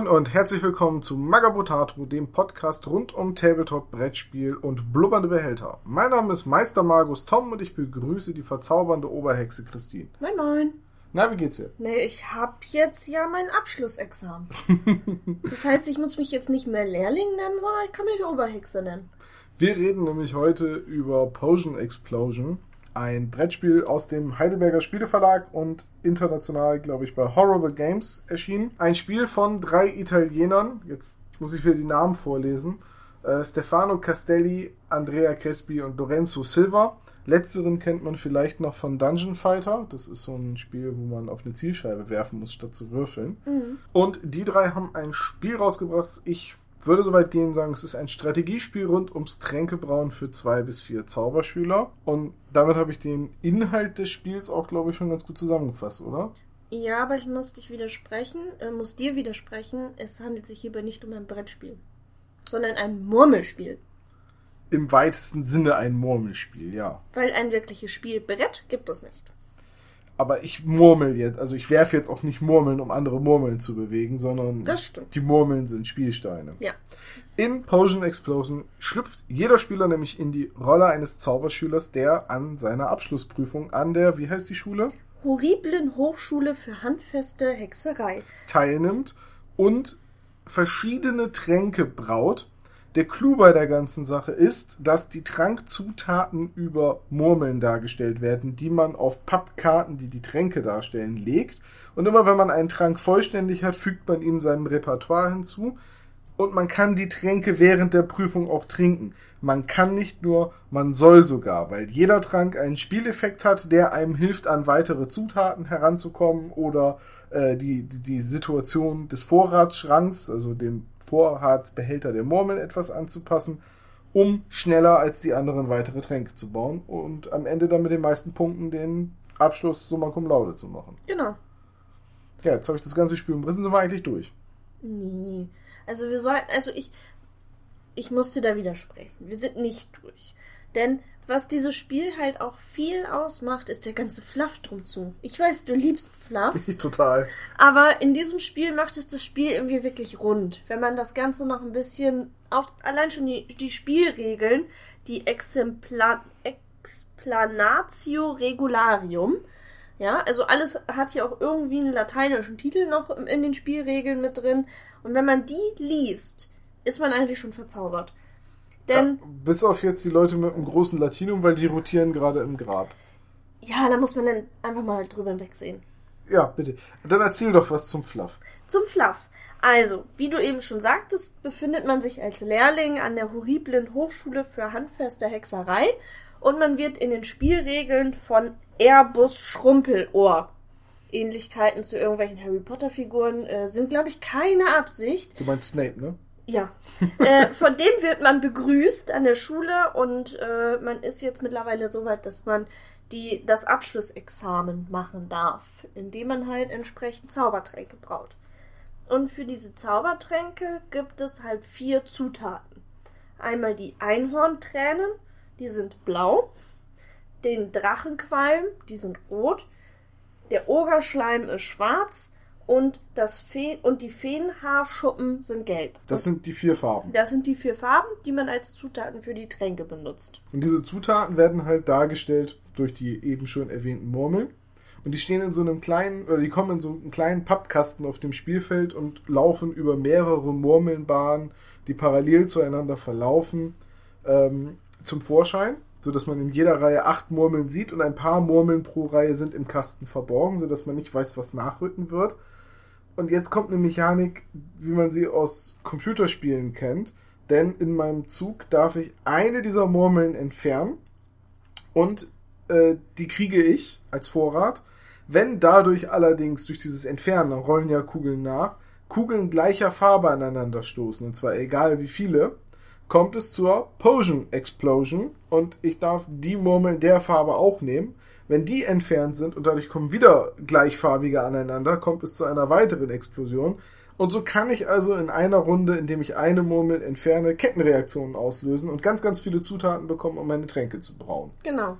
Moin und herzlich willkommen zu Magabotato, dem Podcast rund um Tabletop, Brettspiel und blubbernde Behälter. Mein Name ist Meister Magus Tom und ich begrüße die verzaubernde Oberhexe Christine. Moin Moin. Na, wie geht's dir? Nee, ich hab jetzt ja mein Abschlussexamen. das heißt, ich muss mich jetzt nicht mehr Lehrling nennen, sondern ich kann mich Oberhexe nennen. Wir reden nämlich heute über Potion Explosion, ein Brettspiel aus dem Heidelberger Spieleverlag und international, glaube ich, bei Horrible Games erschienen. Ein Spiel von drei Italienern, jetzt muss ich wieder die Namen vorlesen, äh, Stefano Castelli, Andrea Crespi und Lorenzo Silva. Letzteren kennt man vielleicht noch von Dungeon Fighter. Das ist so ein Spiel, wo man auf eine Zielscheibe werfen muss, statt zu würfeln. Mhm. Und die drei haben ein Spiel rausgebracht. Ich würde soweit gehen sagen, es ist ein Strategiespiel rund ums Tränkebrauen für zwei bis vier Zauberschüler. Und damit habe ich den Inhalt des Spiels auch, glaube ich, schon ganz gut zusammengefasst, oder? Ja, aber ich muss dich widersprechen, äh, muss dir widersprechen. Es handelt sich hierbei nicht um ein Brettspiel, sondern ein Murmelspiel. Im weitesten Sinne ein Murmelspiel, ja. Weil ein wirkliches Spielbrett gibt es nicht. Aber ich murmel jetzt, also ich werfe jetzt auch nicht Murmeln, um andere Murmeln zu bewegen, sondern die Murmeln sind Spielsteine. Ja. In Potion Explosion schlüpft jeder Spieler nämlich in die Rolle eines Zauberschülers, der an seiner Abschlussprüfung an der, wie heißt die Schule, Horriblen Hochschule für handfeste Hexerei. teilnimmt und verschiedene Tränke braut. Der Clou bei der ganzen Sache ist, dass die Trankzutaten über Murmeln dargestellt werden, die man auf Pappkarten, die die Tränke darstellen, legt. Und immer wenn man einen Trank vollständig hat, fügt man ihm seinem Repertoire hinzu. Und man kann die Tränke während der Prüfung auch trinken. Man kann nicht nur, man soll sogar, weil jeder Trank einen Spieleffekt hat, der einem hilft, an weitere Zutaten heranzukommen oder äh, die, die, die Situation des Vorratsschranks, also dem Vorratsbehälter der Murmeln etwas anzupassen, um schneller als die anderen weitere Tränke zu bauen und am Ende dann mit den meisten Punkten den Abschluss summa cum laude zu machen. Genau. Ja, jetzt habe ich das ganze Spiel umrissen, sind wir eigentlich durch. Nee. Also wir sollten, also ich, ich muss dir da widersprechen. Wir sind nicht durch. Denn was dieses Spiel halt auch viel ausmacht, ist der ganze Fluff drum zu. Ich weiß, du liebst Fluff, Total. aber in diesem Spiel macht es das Spiel irgendwie wirklich rund. Wenn man das Ganze noch ein bisschen, auch allein schon die, die Spielregeln, die Exempla, Explanatio Regularium, ja, also alles hat hier auch irgendwie einen lateinischen Titel noch in den Spielregeln mit drin. Und wenn man die liest, ist man eigentlich schon verzaubert. Denn, ja, bis auf jetzt die Leute mit einem großen Latinum, weil die rotieren gerade im Grab. ja, da muss man dann einfach mal drüber hinwegsehen. Ja, bitte. Dann erzähl doch was zum Fluff. Zum Fluff. Also, wie du eben schon sagtest, befindet man sich als Lehrling an der horriblen Hochschule für handfeste Hexerei und man wird in den Spielregeln von Airbus Schrumpelohr. Ähnlichkeiten zu irgendwelchen Harry Potter Figuren äh, sind, glaube ich, keine Absicht. Du meinst Snape, ne? Ja. äh, von dem wird man begrüßt an der Schule und äh, man ist jetzt mittlerweile so weit, dass man die, das Abschlussexamen machen darf, indem man halt entsprechend Zaubertränke braut. Und für diese Zaubertränke gibt es halt vier Zutaten. Einmal die Einhorntränen, die sind blau, den Drachenqualm, die sind rot, der Ogerschleim ist schwarz und, das Fe und die Feenhaarschuppen sind gelb. Das sind die vier Farben. Das sind die vier Farben, die man als Zutaten für die Tränke benutzt. Und diese Zutaten werden halt dargestellt durch die eben schon erwähnten Murmeln. Und die stehen in so einem kleinen, oder die kommen in so einen kleinen Pappkasten auf dem Spielfeld und laufen über mehrere Murmelnbahnen, die parallel zueinander verlaufen, ähm, zum Vorschein, sodass man in jeder Reihe acht Murmeln sieht und ein paar Murmeln pro Reihe sind im Kasten verborgen, sodass man nicht weiß, was nachrücken wird. Und jetzt kommt eine Mechanik, wie man sie aus Computerspielen kennt. Denn in meinem Zug darf ich eine dieser Murmeln entfernen und äh, die kriege ich als Vorrat. Wenn dadurch allerdings durch dieses Entfernen, da rollen ja Kugeln nach, Kugeln gleicher Farbe aneinander stoßen, und zwar egal wie viele, kommt es zur Potion Explosion und ich darf die Murmeln der Farbe auch nehmen. Wenn die entfernt sind und dadurch kommen wieder gleichfarbige aneinander, kommt es zu einer weiteren Explosion. Und so kann ich also in einer Runde, indem ich eine Murmel entferne, Kettenreaktionen auslösen und ganz, ganz viele Zutaten bekommen, um meine Tränke zu brauen. Genau.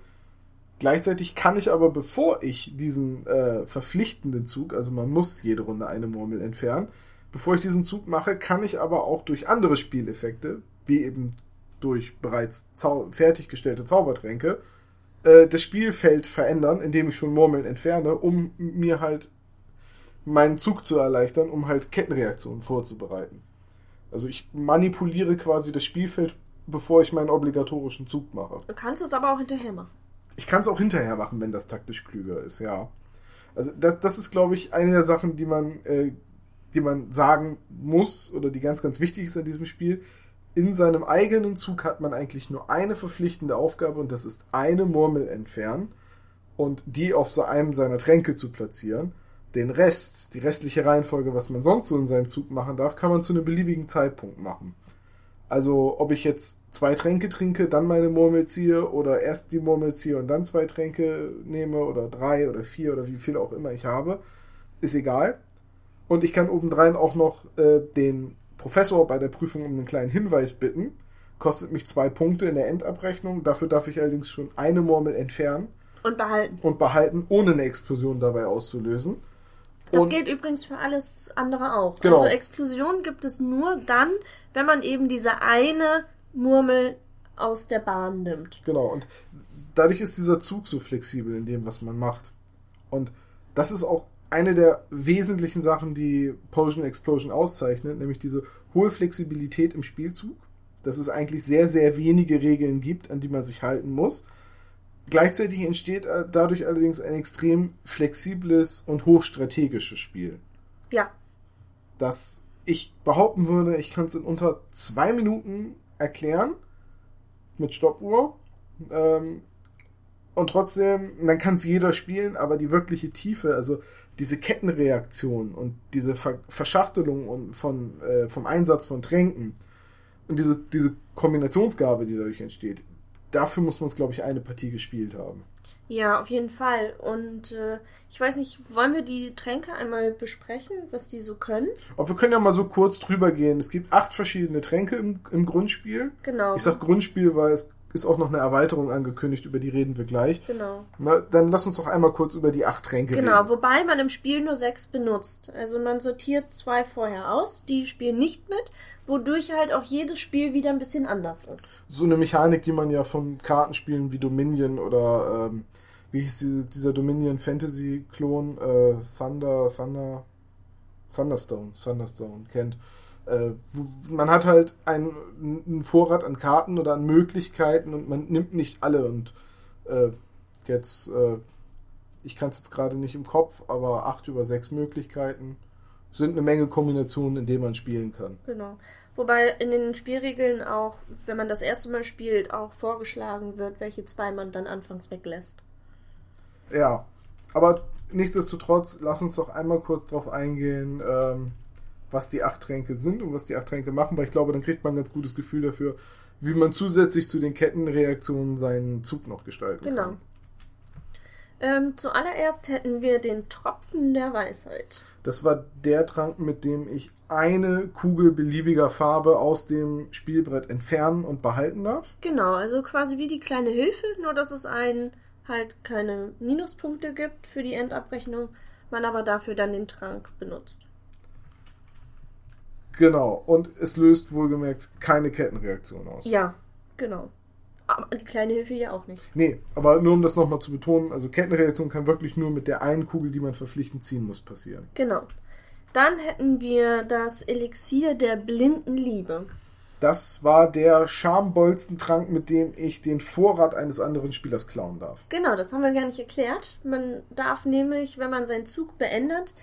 Gleichzeitig kann ich aber, bevor ich diesen äh, verpflichtenden Zug, also man muss jede Runde eine Murmel entfernen, bevor ich diesen Zug mache, kann ich aber auch durch andere Spieleffekte, wie eben durch bereits zau fertiggestellte Zaubertränke, äh, das Spielfeld verändern, indem ich schon Murmeln entferne, um mir halt meinen Zug zu erleichtern, um halt Kettenreaktionen vorzubereiten. Also ich manipuliere quasi das Spielfeld, bevor ich meinen obligatorischen Zug mache. Du kannst es aber auch hinterher machen. Ich kann es auch hinterher machen, wenn das taktisch klüger ist, ja. Also das, das ist, glaube ich, eine der Sachen, die man, äh, die man sagen muss oder die ganz, ganz wichtig ist an diesem Spiel. In seinem eigenen Zug hat man eigentlich nur eine verpflichtende Aufgabe und das ist eine Murmel entfernen und die auf so einem seiner Tränke zu platzieren. Den Rest, die restliche Reihenfolge, was man sonst so in seinem Zug machen darf, kann man zu einem beliebigen Zeitpunkt machen. Also, ob ich jetzt zwei Tränke trinke, dann meine Murmel ziehe oder erst die Murmel ziehe und dann zwei Tränke nehme oder drei oder vier oder wie viel auch immer ich habe, ist egal. Und ich kann obendrein auch noch äh, den Professor bei der Prüfung um einen kleinen Hinweis bitten. Kostet mich zwei Punkte in der Endabrechnung. Dafür darf ich allerdings schon eine Murmel entfernen. Und behalten. Und behalten, ohne eine Explosion dabei auszulösen. Das Und- gilt übrigens für alles andere auch. Genau. Also Explosion gibt es nur dann, wenn man eben diese eine Murmel aus der Bahn nimmt. Genau, und dadurch ist dieser Zug so flexibel in dem, was man macht. Und das ist auch eine der wesentlichen Sachen, die Potion Explosion auszeichnet, nämlich diese hohe Flexibilität im Spielzug. Dass es eigentlich sehr, sehr wenige Regeln gibt, an die man sich halten muss. Gleichzeitig entsteht äh, dadurch allerdings ein extrem flexibles und hochstrategisches Spiel. Ja, dass ich behaupten würde, ich kann es in unter zwei Minuten erklären mit Stoppuhr. Ähm, und trotzdem, dann kann es jeder spielen, aber die wirkliche Tiefe, also diese Kettenreaktion und diese Ver Verschachtelung und von, äh, vom Einsatz von Tränken und diese, diese Kombinationsgabe, die dadurch entsteht, dafür muss man es, glaube ich, eine Partie gespielt haben. ja, auf jeden Fall. Und äh, ich weiß nicht, wollen wir die Tränke einmal besprechen, was die so können? Aber wir können ja mal so kurz drüber gehen. Es gibt acht verschiedene Tränke im, im Grundspiel. Genau. Ich sag Grundspiel, weil es ist auch noch eine Erweiterung angekündigt, über die reden wir gleich. Genau. Na, dann lass uns doch einmal kurz über die acht Tränke Genau, reden. wobei man im Spiel nur sechs benutzt. Also man sortiert zwei vorher aus, die spielen nicht mit, wodurch halt auch jedes Spiel wieder ein bisschen anders ist. So eine Mechanik, die man ja von Kartenspielen wie Dominion oder ähm, wie hieß diese, dieser Dominion Fantasy Klon äh, Thunder Thunder Thunderstone Thunderstone kennt. Äh, man hat halt einen, einen Vorrat an Karten oder an Möglichkeiten und man nimmt nicht alle und äh, jetzt äh, ich kann es jetzt gerade nicht im Kopf, aber acht über sechs Möglichkeiten sind eine Menge Kombinationen, in denen man spielen kann. Genau. Wobei in den Spielregeln auch, wenn man das erste Mal spielt, auch vorgeschlagen wird, welche zwei man dann anfangs weglässt. Ja, aber nichtsdestotrotz, lass uns doch einmal kurz drauf eingehen, ähm, was die acht Tränke sind und was die acht Tränke machen, weil ich glaube, dann kriegt man ein ganz gutes Gefühl dafür, wie man zusätzlich zu den Kettenreaktionen seinen Zug noch gestalten Genau. kann. Ähm, zuallererst hätten wir den Tropfen der Weisheit. Das war der Trank, mit dem ich eine Kugel beliebiger Farbe aus dem Spielbrett entfernen und behalten darf. Genau, also quasi wie die kleine Hilfe, nur dass es einen halt keine Minuspunkte gibt für die Endabrechnung, man aber dafür dann den Trank benutzt. Genau, und es löst wohlgemerkt keine Kettenreaktion aus. Ja, genau. Aber die kleine Hilfe ja auch nicht. Nee, aber nur um das nochmal zu betonen, also Kettenreaktion kann wirklich nur mit der einen Kugel, die man verpflichtend ziehen muss, passieren. Genau. Dann hätten wir das Elixier der blinden Liebe. Das war der Schambolzentrank, mit dem ich den Vorrat eines anderen Spielers klauen darf. Genau, das haben wir gar nicht erklärt. Man darf nämlich, wenn man seinen Zug beendet,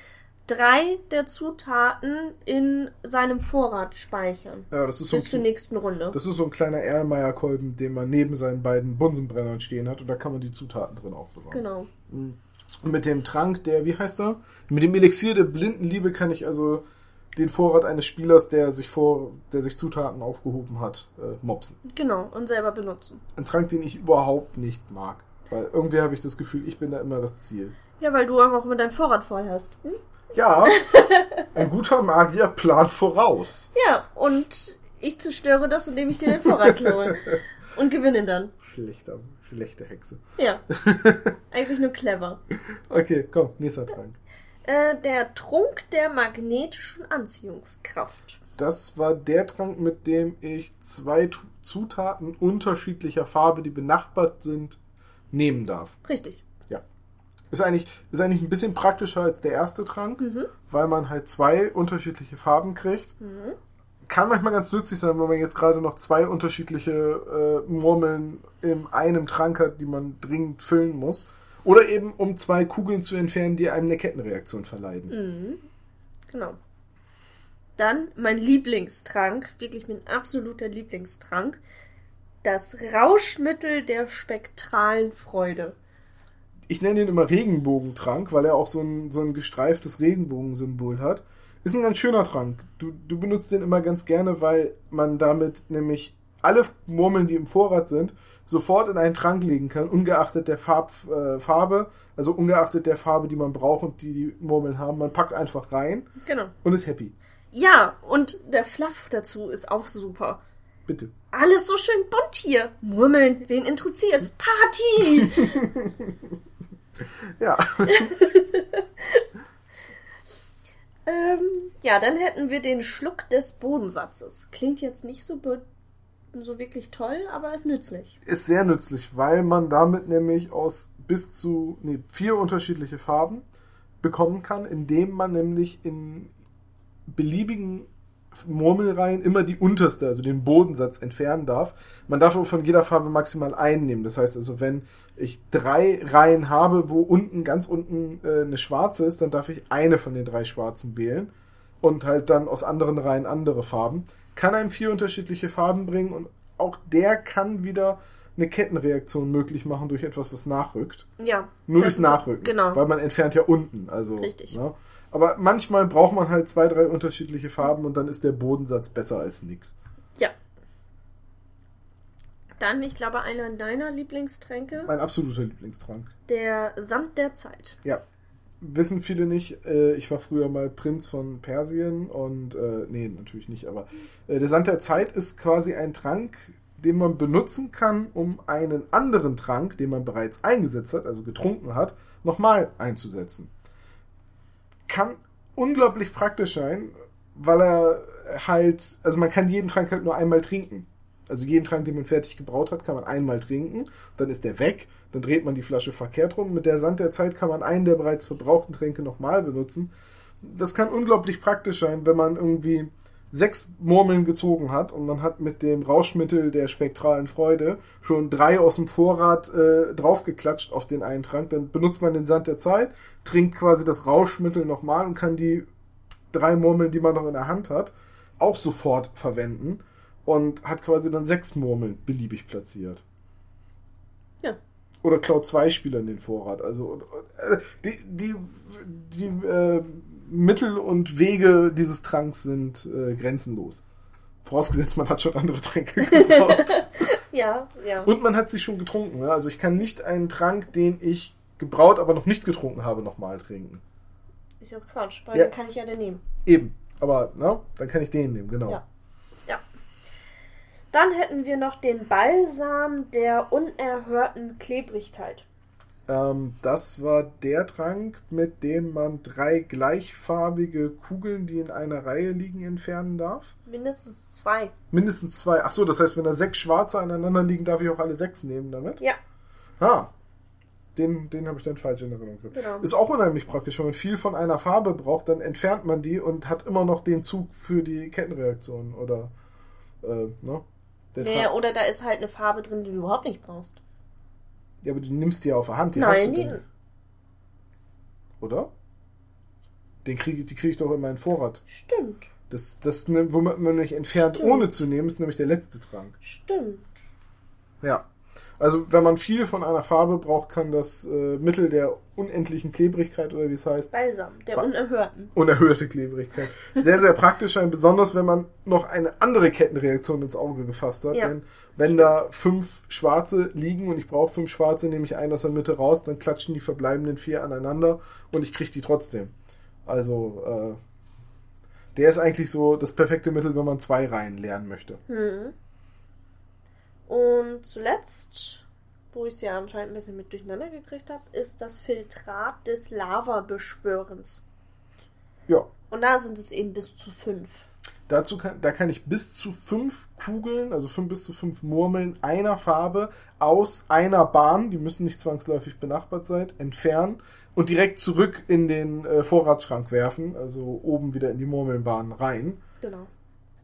drei der Zutaten in seinem Vorrat speichern. Ja, das ist so Bis zur nächsten Runde. das ist so ein kleiner Erlenmeyer-Kolben, den man neben seinen beiden Bunsenbrennern stehen hat und da kann man die Zutaten drin aufbewahren. Genau. Und mit dem Trank, der, wie heißt er? Mit dem Elixier der Blindenliebe kann ich also den Vorrat eines Spielers, der sich vor, der sich Zutaten aufgehoben hat, äh, mopsen. Genau, und selber benutzen. Ein Trank, den ich überhaupt nicht mag. Weil irgendwie habe ich das Gefühl, ich bin da immer das Ziel. Ja, weil du einfach immer deinen Vorrat voll hast. Hm? Ja, ein guter Magier plant voraus. Ja, und ich zerstöre das, indem ich dir den Vorrat klaue. und gewinne dann. Schlechter, schlechte Hexe. Ja. Eigentlich nur clever. Okay, komm, nächster Trank. Äh, der Trunk der magnetischen Anziehungskraft. Das war der Trank, mit dem ich zwei Zutaten unterschiedlicher Farbe, die benachbart sind, nehmen darf. Richtig. Ist eigentlich, ist eigentlich ein bisschen praktischer als der erste Trank, Mhm. weil man halt zwei unterschiedliche Farben kriegt. Mhm. Kann manchmal ganz nützlich sein, wenn man jetzt gerade noch zwei unterschiedliche äh, Murmeln in einem Trank hat, die man dringend füllen muss. Oder eben um zwei Kugeln zu entfernen, die einem eine Kettenreaktion verleiden. Mhm. Genau. Dann mein Lieblingstrank, wirklich mein absoluter Lieblingstrank. Das Rauschmittel der spektralen Freude. Ich nenne ihn immer Regenbogentrank, weil er auch so ein, so ein gestreiftes Regenbogensymbol hat. Ist ein ganz schöner Trank. Du, du benutzt den immer ganz gerne, weil man damit nämlich alle Murmeln, die im Vorrat sind, sofort in einen Trank legen kann, ungeachtet der Farb, äh, Farbe, also ungeachtet der Farbe, die man braucht und die die Murmeln haben. Man packt einfach rein Genau. und ist happy. Ja, und der Fluff dazu ist auch super. Bitte. Alles so schön bunt hier. Murmeln, wen interessiert's? Party! Ja. ähm, ja, dann hätten wir den Schluck des Bodensatzes. Klingt jetzt nicht so, so wirklich toll, aber ist nützlich. ist sehr nützlich, weil man damit nämlich aus bis zu nee, vier unterschiedliche Farben bekommen kann, indem man nämlich in beliebigen Murmelreihen immer die unterste, also den Bodensatz entfernen darf. Man darf aber von jeder Farbe maximal einen nehmen. Das heißt also, wenn ich drei Reihen habe, wo unten, ganz unten äh, eine schwarze ist, dann darf ich eine von den drei schwarzen wählen und halt dann aus anderen Reihen andere Farben. Kann einem vier unterschiedliche Farben bringen und auch der kann wieder eine Kettenreaktion möglich machen durch etwas, was nachrückt. Ja. Nur durchs Nachrücken. Genau. Weil man entfernt ja unten. Also, Richtig. Ne? Aber manchmal braucht man halt zwei, drei unterschiedliche Farben und dann ist der Bodensatz besser als nix. Dann, ich glaube, einer deiner Lieblingstränke, Mein absoluter Lieblingstrank. der Sand der Zeit. Ja. Wissen viele nicht, äh, ich war früher mal Prinz von Persien und, äh, nee, natürlich nicht, aber äh, der Sand der Zeit ist quasi ein Trank, den man benutzen kann, um einen anderen Trank, den man bereits eingesetzt hat, also getrunken hat, nochmal einzusetzen. Kann unglaublich praktisch sein, weil er halt, also man kann jeden Trank halt nur einmal trinken. Also jeden Trank, den man fertig gebraut hat, kann man einmal trinken, dann ist der weg, dann dreht man die Flasche verkehrt rum. Mit der Sand der Zeit kann man einen der bereits verbrauchten Tränke nochmal benutzen. Das kann unglaublich praktisch sein, wenn man irgendwie sechs Murmeln gezogen hat und man hat mit dem Rauschmittel der spektralen Freude schon drei aus dem Vorrat äh, draufgeklatscht auf den einen Trank. Dann benutzt man den Sand der Zeit, trinkt quasi das Rauschmittel nochmal und kann die drei Murmeln, die man noch in der Hand hat, auch sofort verwenden und hat quasi dann sechs Murmeln beliebig platziert. Ja. Oder klaut zwei Spieler in den Vorrat. Also äh, die, die, die äh, Mittel und Wege dieses Tranks sind äh, grenzenlos. Vorausgesetzt, man hat schon andere Tränke gebraut. Ja, ja. und man hat sie schon getrunken. Ne? Also ich kann nicht einen Trank, den ich gebraut, aber noch nicht getrunken habe, nochmal trinken. Ist ja auch Quatsch, weil Ja. den kann ich ja dann nehmen. Eben. Aber, ne, dann kann ich den nehmen, genau. Ja. Dann hätten wir noch den Balsam der unerhörten Klebrigkeit. Ähm, das war der Trank, mit dem man drei gleichfarbige Kugeln, die in einer Reihe liegen, entfernen darf. Mindestens zwei. Mindestens zwei. Ach so, das heißt, wenn da sechs schwarze aneinander liegen, darf ich auch alle sechs nehmen damit? Ja, Ah. Den, den habe ich dann falsch in Erinnerung gehabt. genau. Ist auch unheimlich praktisch, wenn man viel von einer Farbe braucht, dann entfernt man die und hat immer noch den Zug für die Kettenreaktion oder äh, ne? Tra- oder da ist halt eine Farbe drin, die du überhaupt nicht brauchst. ja, aber du nimmst die ja auf der Hand, die hast Nein, du die, denn, oder? Den krieg, ich- die kriege ich doch in meinen Vorrat. stimmt. Das, das womit man mich entfernt, Stimmt. ohne zu nehmen, ist nämlich der letzte Trank. Stimmt. Ja. Also, wenn man viel von einer Farbe braucht, kann das äh, Mittel der unendlichen Klebrigkeit oder wie es heißt, Balsam, der Ba- unerhörten. unerhörte Klebrigkeit, sehr, sehr praktisch sein, besonders wenn man noch eine andere Kettenreaktion ins Auge gefasst hat. Ja. Denn wenn da fünf schwarze liegen und ich brauche fünf schwarze, nehme ich einen aus der Mitte raus, dann klatschen die verbleibenden vier aneinander und ich kriege die trotzdem. Also, äh, der ist eigentlich so das perfekte Mittel, wenn man zwei Reihen lernen möchte. Hm. Und zuletzt, wo ich es ja anscheinend ein bisschen mit durcheinander gekriegt habe, ist das Filtrat des Lavabeschwörens. Ja. Und da sind es eben bis zu fünf. Dazu kann, da kann ich bis zu fünf Kugeln, also fünf bis zu fünf Murmeln einer Farbe aus einer Bahn, die müssen nicht zwangsläufig benachbart sein, entfernen und direkt zurück in den äh, Vorratsschrank werfen, also oben wieder in die Murmelnbahn rein. Genau.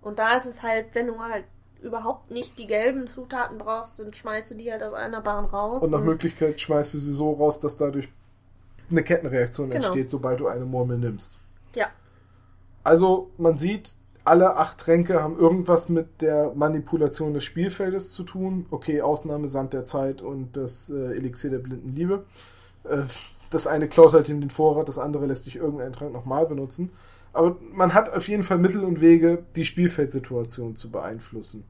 Und da ist es halt, wenn du halt überhaupt nicht die gelben Zutaten brauchst, dann schmeißt du die halt aus einer Bahn raus. Und nach Möglichkeit schmeißt du sie so raus, dass dadurch eine Kettenreaktion Genau. entsteht, sobald du eine Murmel nimmst. Ja, Also man sieht, alle acht Tränke haben irgendwas mit der Manipulation des Spielfeldes zu tun. Okay, Ausnahme Sand der Zeit und das äh, Elixier der blinden Liebe. Äh, das eine klaut halt in den Vorrat, das andere lässt sich irgendeinen Trank nochmal benutzen. Aber man hat auf jeden Fall Mittel und Wege, die Spielfeldsituation zu beeinflussen.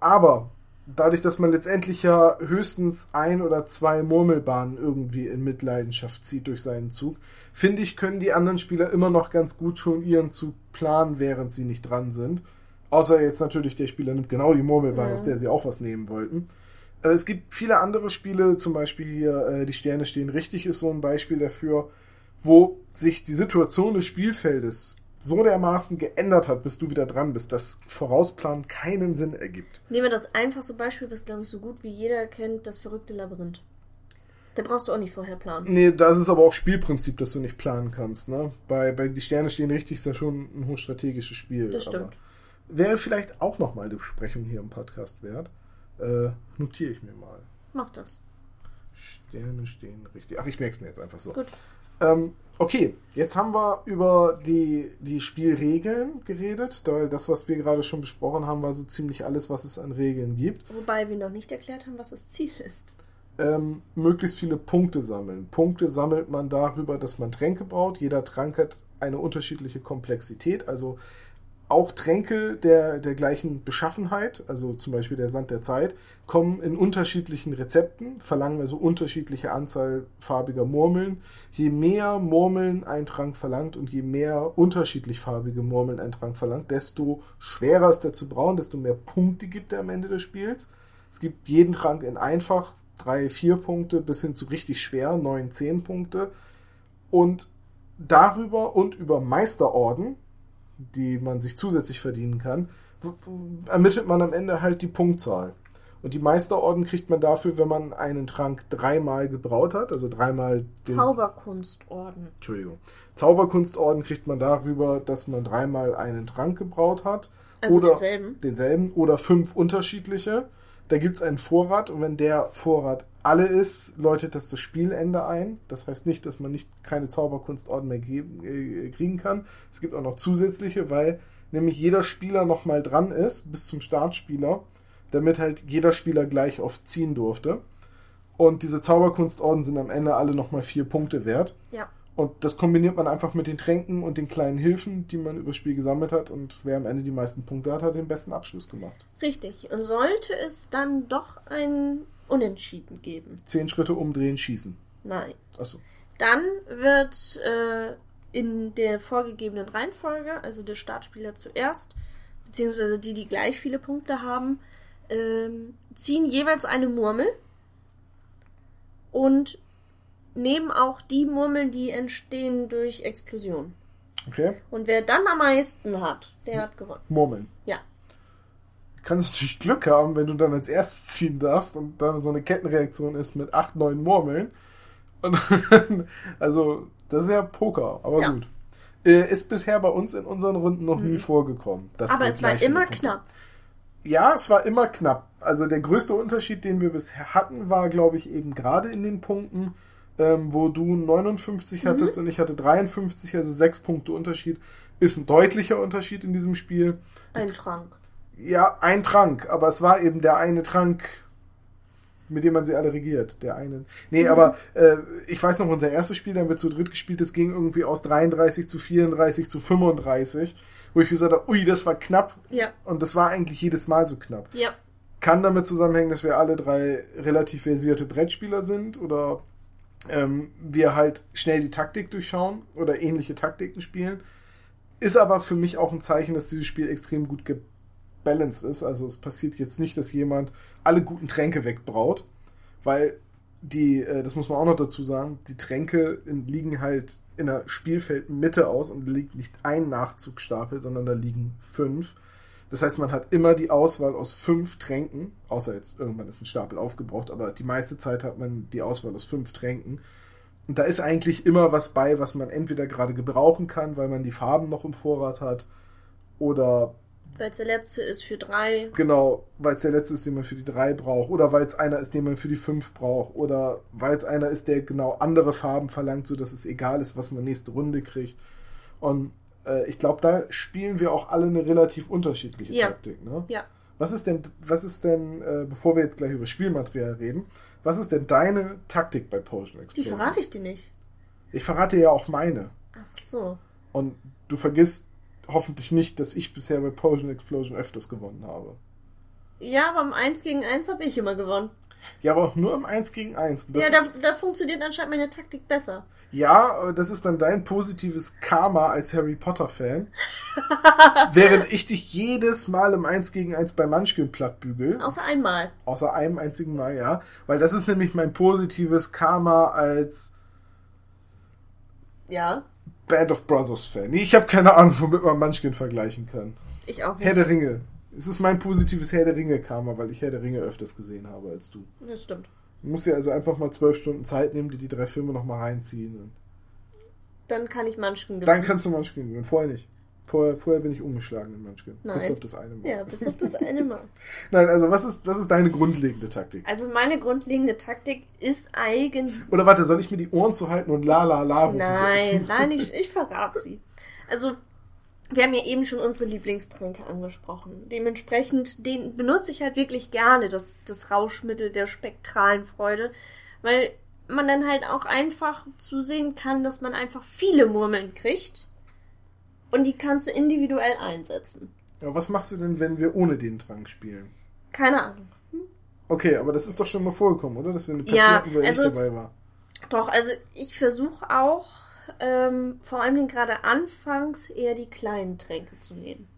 Aber dadurch, dass man letztendlich ja höchstens ein oder zwei Murmelbahnen irgendwie in Mitleidenschaft zieht durch seinen Zug, finde ich, können die anderen Spieler immer noch ganz gut schon ihren Zug planen, während sie nicht dran sind. Außer jetzt natürlich der Spieler nimmt genau die Murmelbahn, Mhm. aus der sie auch was nehmen wollten. Aber es gibt viele andere Spiele, zum Beispiel hier äh, Die Sterne stehen richtig, ist so ein Beispiel dafür, wo sich die Situation des Spielfeldes so dermaßen geändert hat, bis du wieder dran bist, dass Vorausplanen keinen Sinn ergibt. nehmen wir das einfachste Beispiel, was glaube ich so gut wie jeder kennt, das verrückte Labyrinth. Da brauchst du auch nicht vorher planen. Nee, das ist aber auch Spielprinzip, dass du nicht planen kannst. Ne? Bei, bei Die Sterne stehen richtig ist ja schon ein hochstrategisches Spiel. Das stimmt. Wäre vielleicht auch nochmal eine Besprechung hier im Podcast wert. Äh, notiere ich mir mal. Mach das. Sterne stehen richtig. Ach, ich merke es mir jetzt einfach so. Gut. Ähm, okay, jetzt haben wir über die, die Spielregeln geredet, weil das, was wir gerade schon besprochen haben, war so ziemlich alles, was es an Regeln gibt. Wobei wir noch nicht erklärt haben, was das Ziel ist. ähm, möglichst viele Punkte sammeln. Punkte sammelt man darüber, dass man Tränke braut. Jeder Trank hat eine unterschiedliche Komplexität. Also auch Tränke der, der gleichen Beschaffenheit, also zum Beispiel der Sand der Zeit, kommen in unterschiedlichen Rezepten, verlangen also unterschiedliche Anzahl farbiger Murmeln. Je mehr Murmeln ein Trank verlangt und je mehr unterschiedlich farbige Murmeln ein Trank verlangt, desto schwerer ist er zu brauen, desto mehr Punkte gibt er am Ende des Spiels. Es gibt jeden Trank in einfach, drei, vier Punkte bis hin zu richtig schwer, neun, zehn Punkte. Und darüber und über Meisterorden, die man sich zusätzlich verdienen kann, ermittelt man am Ende halt die Punktzahl. Und die Meisterorden kriegt man dafür, wenn man einen Trank dreimal gebraut hat, also dreimal den Zauberkunstorden. Entschuldigung. Zauberkunstorden kriegt man darüber, dass man dreimal einen Trank gebraut hat. Also oder denselben. denselben oder fünf unterschiedliche. Da gibt es einen Vorrat und wenn der Vorrat alle ist, läutet das das Spielende ein. Das heißt nicht, dass man nicht keine Zauberkunstorden mehr geben, äh, kriegen kann. Es gibt auch noch zusätzliche, weil nämlich jeder Spieler nochmal dran ist, bis zum Startspieler, damit halt jeder Spieler gleich oft ziehen durfte. Und diese Zauberkunstorden sind am Ende alle nochmal vier Punkte wert. Ja. Und das kombiniert man einfach mit den Tränken und den kleinen Hilfen, die man übers Spiel gesammelt hat. Und wer am Ende die meisten Punkte hat, hat den besten Abschluss gemacht. Richtig. Und sollte es dann doch ein Unentschieden geben? Zehn Schritte umdrehen, schießen. Nein. Achso. Dann wird äh, in der vorgegebenen Reihenfolge, also der Startspieler zuerst, beziehungsweise die, die gleich viele Punkte haben, ähm, ziehen jeweils eine Murmel und nehmen auch die Murmeln, die entstehen durch Explosion. Okay. Und wer dann am meisten hat, der hat gewonnen. Murmeln. Ja. Kannst natürlich Glück haben, wenn du dann als erstes ziehen darfst und dann so eine Kettenreaktion ist mit acht, neun Murmeln. Und dann, also, das ist ja Poker, aber Ja. gut. Äh, Ist bisher bei uns in unseren Runden noch nie Mhm. vorgekommen. dass Aber es war immer Punkte- knapp. Ja, es war immer knapp. Also der größte Unterschied, den wir bisher hatten, war, glaube ich, eben gerade in den Punkten, ähm, wo du 59 Mhm. hattest und ich hatte 53, also sechs Punkte Unterschied. Ist ein deutlicher Unterschied in diesem Spiel. Ein Schrank. Ja, ein Trank, aber es war eben der eine Trank, mit dem man sie alle regiert. Der eine. Nee, Mhm. aber äh, ich weiß noch, unser erstes Spiel, da haben wir zu dritt gespielt, das ging irgendwie aus 33 zu 34 zu 35, wo ich gesagt habe, ui, das war knapp. Ja. Und das war eigentlich jedes Mal so knapp. Ja. Kann damit zusammenhängen, dass wir alle drei relativ versierte Brettspieler sind oder ähm, wir halt schnell die Taktik durchschauen oder ähnliche Taktiken spielen. Ist aber für mich auch ein Zeichen, dass dieses Spiel extrem gut gebalanced ist. Also es passiert jetzt nicht, dass jemand alle guten Tränke wegbraut, weil die, äh, das muss man auch noch dazu sagen, die Tränke liegen halt in der Spielfeldmitte aus und da liegt nicht ein Nachzugstapel, sondern da liegen fünf. Das heißt, man hat immer die Auswahl aus fünf Tränken, außer jetzt irgendwann ist ein Stapel aufgebraucht, aber die meiste Zeit hat man die Auswahl aus fünf Tränken. Und da ist eigentlich immer was bei, was man entweder gerade gebrauchen kann, weil man die Farben noch im Vorrat hat, oder Weil es der letzte ist für drei. Genau, weil es der letzte ist, den man für die drei braucht. Oder weil es einer ist, den man für die fünf braucht. Oder weil es einer ist, der genau andere Farben verlangt, sodass es egal ist, was man nächste Runde kriegt. Und äh, ich glaube, da spielen wir auch alle eine relativ unterschiedliche Ja. Taktik. Ne? Ja. Was ist denn, was ist denn, äh, bevor wir jetzt gleich über Spielmaterial reden, was ist denn deine Taktik bei Potion Die Explosion? verrate ich dir nicht. Ich verrate ja auch meine. Ach so. Und du vergisst hoffentlich nicht, dass ich bisher bei Potion Explosion öfters gewonnen habe. Ja, aber im 1 gegen 1 habe ich immer gewonnen. Ja, aber auch nur im 1 gegen 1. Das, ja, da, da funktioniert anscheinend meine Taktik besser. ja, das ist dann dein positives Karma als Harry Potter-Fan. während ich dich jedes Mal im 1 gegen 1 bei Munchkin plattbügel. Außer einmal. Außer einem einzigen Mal, ja. Weil das ist nämlich mein positives Karma als Ja, Band of Brothers Fan. Nee, Ich habe keine Ahnung, womit man Munchkin vergleichen kann. ich auch Herr nicht. der Ringe. Es ist mein positives Herr der Ringe-Karma, weil ich Herr der Ringe öfters gesehen habe als du. Das stimmt. Du musst dir also einfach mal zwölf Stunden Zeit nehmen, dir die drei Filme nochmal reinziehen. Dann kann ich Munchkin gewinnen. dann kannst du Munchkin gewinnen. Vorher nicht. Vorher, vorher bin ich umgeschlagen in Munchkin. Nein. Bis auf das eine Mal. Ja, bis auf das eine Mal. Nein, also was ist, was ist deine grundlegende Taktik? Also meine grundlegende Taktik ist eigentlich... Oder warte, soll ich mir die Ohren zu halten und la la la rufen? Nein, nein, ich, ich verrate sie. Also, wir haben ja eben schon unsere Lieblingstränke angesprochen. Dementsprechend, den benutze ich halt wirklich gerne, das, das Rauschmittel der spektralen Freude, weil man dann halt auch einfach zusehen kann, dass man einfach viele Murmeln kriegt. Und die kannst du individuell einsetzen. Ja, was machst du denn, wenn wir ohne den Trank spielen? Keine Ahnung. Okay, aber das ist doch schon mal vorgekommen, oder? Dass wir eine Partie Ja, hatten, wo also- nicht dabei war. Doch, also ich versuche auch, ähm, vor allem gerade anfangs eher die kleinen Tränke zu nehmen.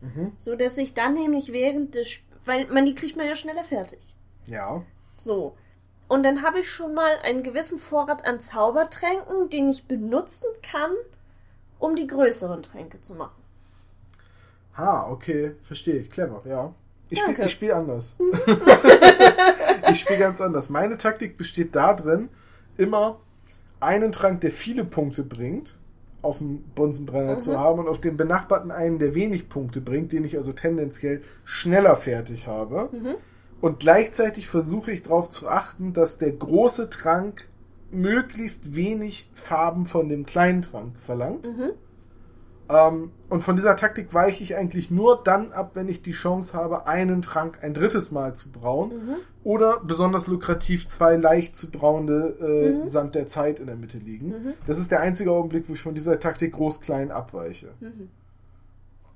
Mhm. So dass ich dann nämlich während des, Sp- weil man die kriegt man ja schneller fertig. Ja. So. Und dann habe ich schon mal einen gewissen Vorrat an Zaubertränken, den ich benutzen kann, um die größeren Tränke zu machen. Ha, okay, verstehe ich. Clever, ja. Ich spiele spiel anders. ich spiele ganz anders. Meine Taktik besteht darin, immer einen Trank, der viele Punkte bringt, auf dem Bunsenbrenner Mhm. zu haben und auf dem benachbarten einen, der wenig Punkte bringt, den ich also tendenziell schneller fertig habe. Mhm. Und gleichzeitig versuche ich darauf zu achten, dass der große Trank möglichst wenig Farben von dem kleinen Trank verlangt. Mhm. Ähm, und von dieser Taktik weiche ich eigentlich nur dann ab, wenn ich die Chance habe, einen Trank ein drittes Mal zu brauen. Mhm. Oder besonders lukrativ zwei leicht zu brauende äh, Mhm. Sand der Zeit in der Mitte liegen. Mhm. Das ist der einzige Augenblick, wo ich von dieser Taktik groß-klein abweiche. Mhm.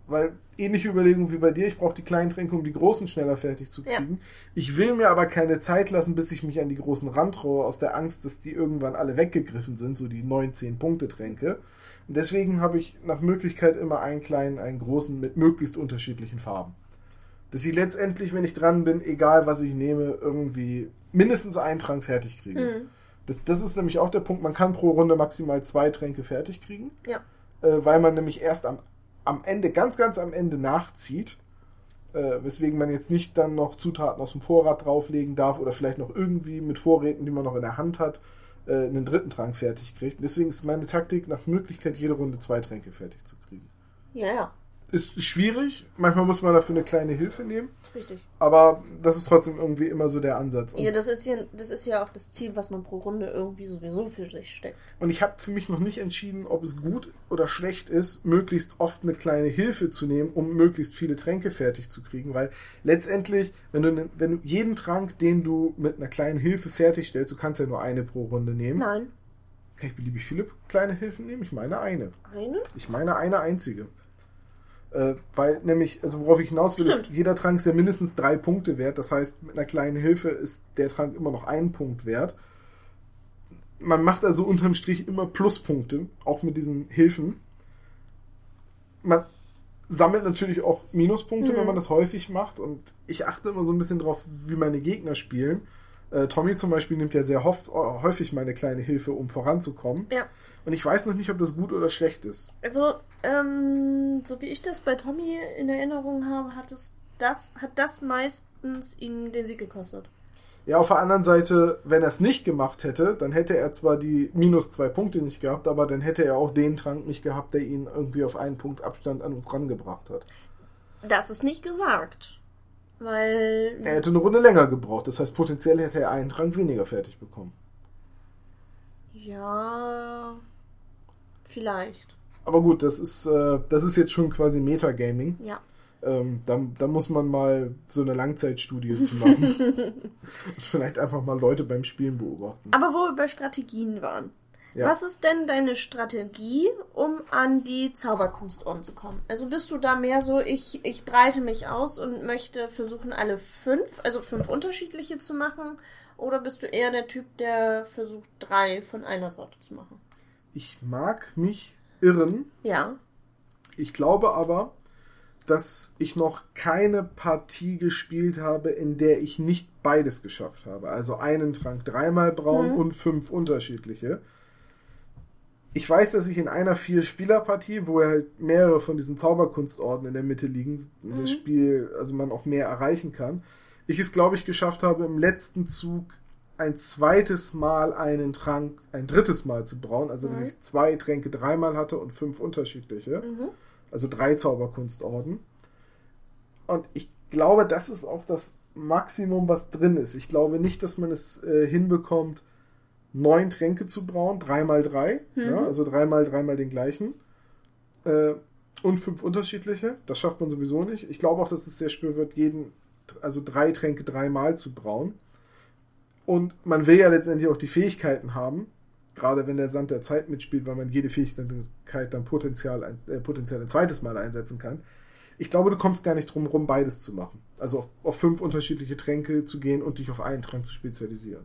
Weil ähnliche Überlegung wie bei dir, ich brauche die kleinen Tränke, um die großen schneller fertig zu Ja. kriegen. Ich will mir aber keine Zeit lassen, bis ich mich an die großen rantraue, aus der Angst, dass die irgendwann alle weggegriffen sind, so die 19 Punkte Tränke. Und deswegen habe ich nach Möglichkeit immer einen kleinen, einen großen mit möglichst unterschiedlichen Farben. Dass ich letztendlich, wenn ich dran bin, egal was ich nehme, irgendwie mindestens einen Trank fertig kriege. Mhm. Das, das ist nämlich auch der Punkt, man kann pro Runde maximal zwei Tränke fertig kriegen Ja. äh, weil man nämlich erst am, am Ende, ganz, ganz am Ende nachzieht, äh, weswegen man jetzt nicht dann noch Zutaten aus dem Vorrat drauflegen darf oder vielleicht noch irgendwie mit Vorräten, die man noch in der Hand hat, äh, einen dritten Trank fertig kriegt. Deswegen ist meine Taktik, nach Möglichkeit jede Runde zwei Tränke fertig zu kriegen. Ja, ja. Ist schwierig, manchmal muss man dafür eine kleine Hilfe nehmen, Richtig. aber das ist trotzdem irgendwie immer so der Ansatz. Und Ja, das ist ja, das ist ja auch das Ziel, was man pro Runde irgendwie sowieso für sich steckt. Und ich habe für mich noch nicht entschieden, ob es gut oder schlecht ist, möglichst oft eine kleine Hilfe zu nehmen, um möglichst viele Tränke fertig zu kriegen. Weil letztendlich, wenn du, wenn du jeden Trank, den du mit einer kleinen Hilfe fertigstellst, du kannst ja nur eine pro Runde nehmen. Nein. Kann ich beliebig viele kleine Hilfen nehmen? Ich meine eine. Eine? Ich meine eine einzige. Äh, weil nämlich, also worauf ich hinaus will, ist, Stimmt. jeder Trank ist ja mindestens drei Punkte wert. Das heißt, mit einer kleinen Hilfe ist der Trank immer noch einen Punkt wert. Man macht also unterm Strich immer Pluspunkte, auch mit diesen Hilfen. Man sammelt natürlich auch Minuspunkte, Mhm. wenn man das häufig macht. Und ich achte immer so ein bisschen drauf, wie meine Gegner spielen. Äh, Tommy zum Beispiel nimmt ja sehr oft, häufig meine kleine Hilfe, um voranzukommen. Ja. Und ich weiß noch nicht, ob das gut oder schlecht ist. Also, ähm, so wie ich das bei Tommy in Erinnerung habe, hat es das, hat das meistens ihm den Sieg gekostet. Ja, auf der anderen Seite, wenn er es nicht gemacht hätte, dann hätte er zwar die minus zwei Punkte nicht gehabt, aber dann hätte er auch den Trank nicht gehabt, der ihn irgendwie auf einen Punkt Abstand an uns rangebracht hat. Das ist nicht gesagt. Weil. Er hätte eine Runde länger gebraucht. Das heißt, potenziell hätte er einen Trank weniger fertig bekommen. Ja. Vielleicht. Aber gut, das ist, äh, das ist jetzt schon quasi Metagaming. Ja. Ähm, da, da muss man mal so eine Langzeitstudie zu machen. Und vielleicht einfach mal Leute beim Spielen beobachten. Aber wo wir bei Strategien waren. Ja. Was ist denn deine Strategie, um an die Zauberkunstorden zu kommen? Also bist du da mehr so, ich, ich breite mich aus und möchte versuchen, alle fünf, also fünf unterschiedliche zu machen? Oder bist du eher der Typ, der versucht, drei von einer Sorte zu machen? Ich mag mich irren. Ja. Ich glaube aber, dass ich noch keine Partie gespielt habe, in der ich nicht beides geschafft habe. Also einen Trank dreimal braun Mhm. und fünf unterschiedliche. Ich weiß, dass ich in einer Vier-Spieler-Partie, wo halt mehrere von diesen Zauberkunstorden in der Mitte liegen, Mhm. das Spiel, also man auch mehr erreichen kann, ich es, glaube ich, geschafft habe, im letzten Zug ein zweites Mal einen Trank, ein drittes Mal zu brauen, also dass Mhm. ich zwei Tränke dreimal hatte und fünf unterschiedliche Mhm. also drei Zauberkunstorden. Und ich glaube, das ist auch das Maximum, was drin ist. Ich glaube nicht, dass man es äh, hinbekommt, neun Tränke zu brauen, dreimal drei, Mhm. ja, also dreimal, dreimal den gleichen. Äh, und fünf unterschiedliche. Das schafft man sowieso nicht. Ich glaube auch, dass es sehr schwer wird, jeden, also drei Tränke dreimal zu brauen. Und man will ja letztendlich auch die Fähigkeiten haben, gerade wenn der Sand der Zeit mitspielt, weil man jede Fähigkeit dann potenziell ein, äh, potenziell ein zweites Mal einsetzen kann. Ich glaube, du kommst gar nicht drum rum, beides zu machen. Also auf, auf fünf unterschiedliche Tränke zu gehen und dich auf einen Trank zu spezialisieren.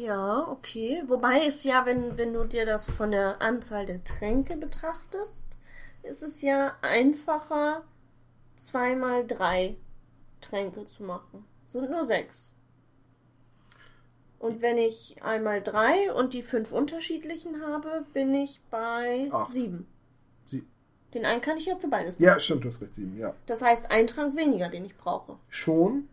Ja, okay. Wobei es ja, wenn, wenn du dir das von der Anzahl der Tränke betrachtest, ist es ja einfacher, zweimal drei Tränke zu machen. Sind nur sechs. Und wenn ich einmal drei und die fünf unterschiedlichen habe, bin ich bei Acht. sieben. Sie Den einen kann ich ja für beides ja, stimmt, du hast recht, sieben, ja. Das heißt, ein Trank weniger, den ich brauche. Schon.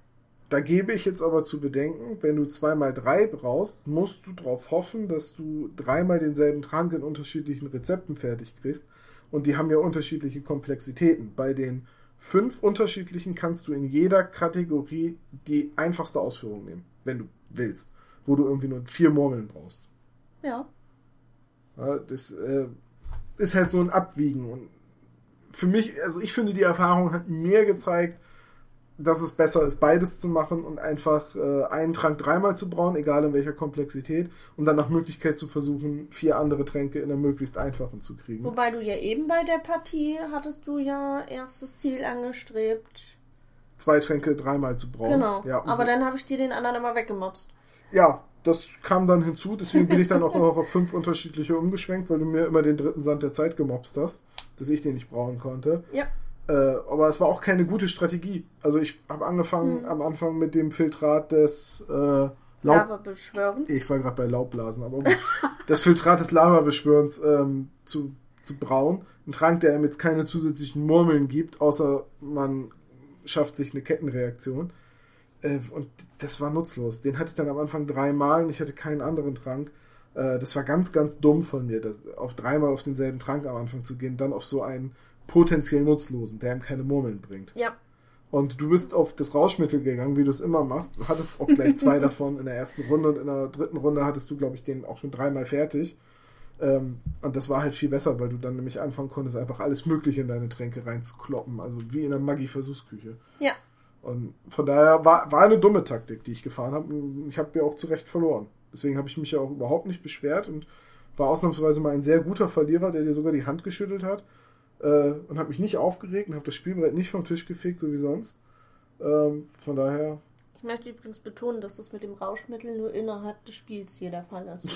Da gebe ich jetzt aber zu bedenken, wenn du zweimal drei brauchst, musst du darauf hoffen, dass du dreimal denselben Trank in unterschiedlichen Rezepten fertig kriegst. Und die haben ja unterschiedliche Komplexitäten. Bei den fünf unterschiedlichen kannst du in jeder Kategorie die einfachste Ausführung nehmen, wenn du willst. Wo du irgendwie nur vier Murmeln brauchst. Ja. Ja, das äh, ist halt so ein Abwiegen. Und für mich, also ich finde, die Erfahrung hat mir gezeigt, dass es besser ist, beides zu machen und einfach äh, einen Trank dreimal zu brauen, egal in welcher Komplexität, und dann nach Möglichkeit zu versuchen, vier andere Tränke in einer möglichst einfachen zu kriegen. Wobei du ja eben bei der Partie hattest du ja erst das Ziel angestrebt. Zwei Tränke dreimal zu brauen. Genau. Ja, Aber dann habe ich dir den anderen immer weggemobst. Ja, das kam dann hinzu, deswegen bin ich dann auch noch auf fünf unterschiedliche umgeschwenkt, weil du mir immer den dritten Sand der Zeit gemobst hast, dass ich den nicht brauen konnte. Ja. Äh, aber es war auch keine gute Strategie. Also ich habe angefangen Hm. am Anfang mit dem Filtrat des äh, Laub. Lava beschwörens. Ich war gerade bei Laubblasen, aber gut. das Filtrat des Lavabeschwörens ähm, zu, zu brauen. Ein Trank, der ihm jetzt keine zusätzlichen Murmeln gibt, außer man schafft sich eine Kettenreaktion. Äh, und das war nutzlos. Den hatte ich dann am Anfang dreimal und ich hatte keinen anderen Trank. Äh, das war ganz, ganz dumm von mir, das, auf dreimal auf denselben Trank am Anfang zu gehen, dann auf so einen potenziell nutzlosen, der ihm keine Murmeln bringt. Ja. Und du bist auf das Rauschmittel gegangen, wie du es immer machst. Du hattest auch gleich zwei davon in der ersten Runde und in der dritten Runde hattest du, glaube ich, den auch schon dreimal fertig. Ähm, und das war halt viel besser, weil du dann nämlich anfangen konntest, einfach alles Mögliche in deine Tränke reinzukloppen. Also wie in einer Maggi-Versuchsküche. Ja. Und von daher war, war eine dumme Taktik, die ich gefahren habe. Ich habe ja auch zu Recht verloren. Deswegen habe ich mich ja auch überhaupt nicht beschwert und war ausnahmsweise mal ein sehr guter Verlierer, der dir sogar die Hand geschüttelt hat. Äh, und habe mich nicht aufgeregt und habe das Spielbrett nicht vom Tisch gefegt, so wie sonst. Ähm, von daher, Ich möchte übrigens betonen, dass das mit dem Rauschmittel nur innerhalb des Spiels hier der Fall ist.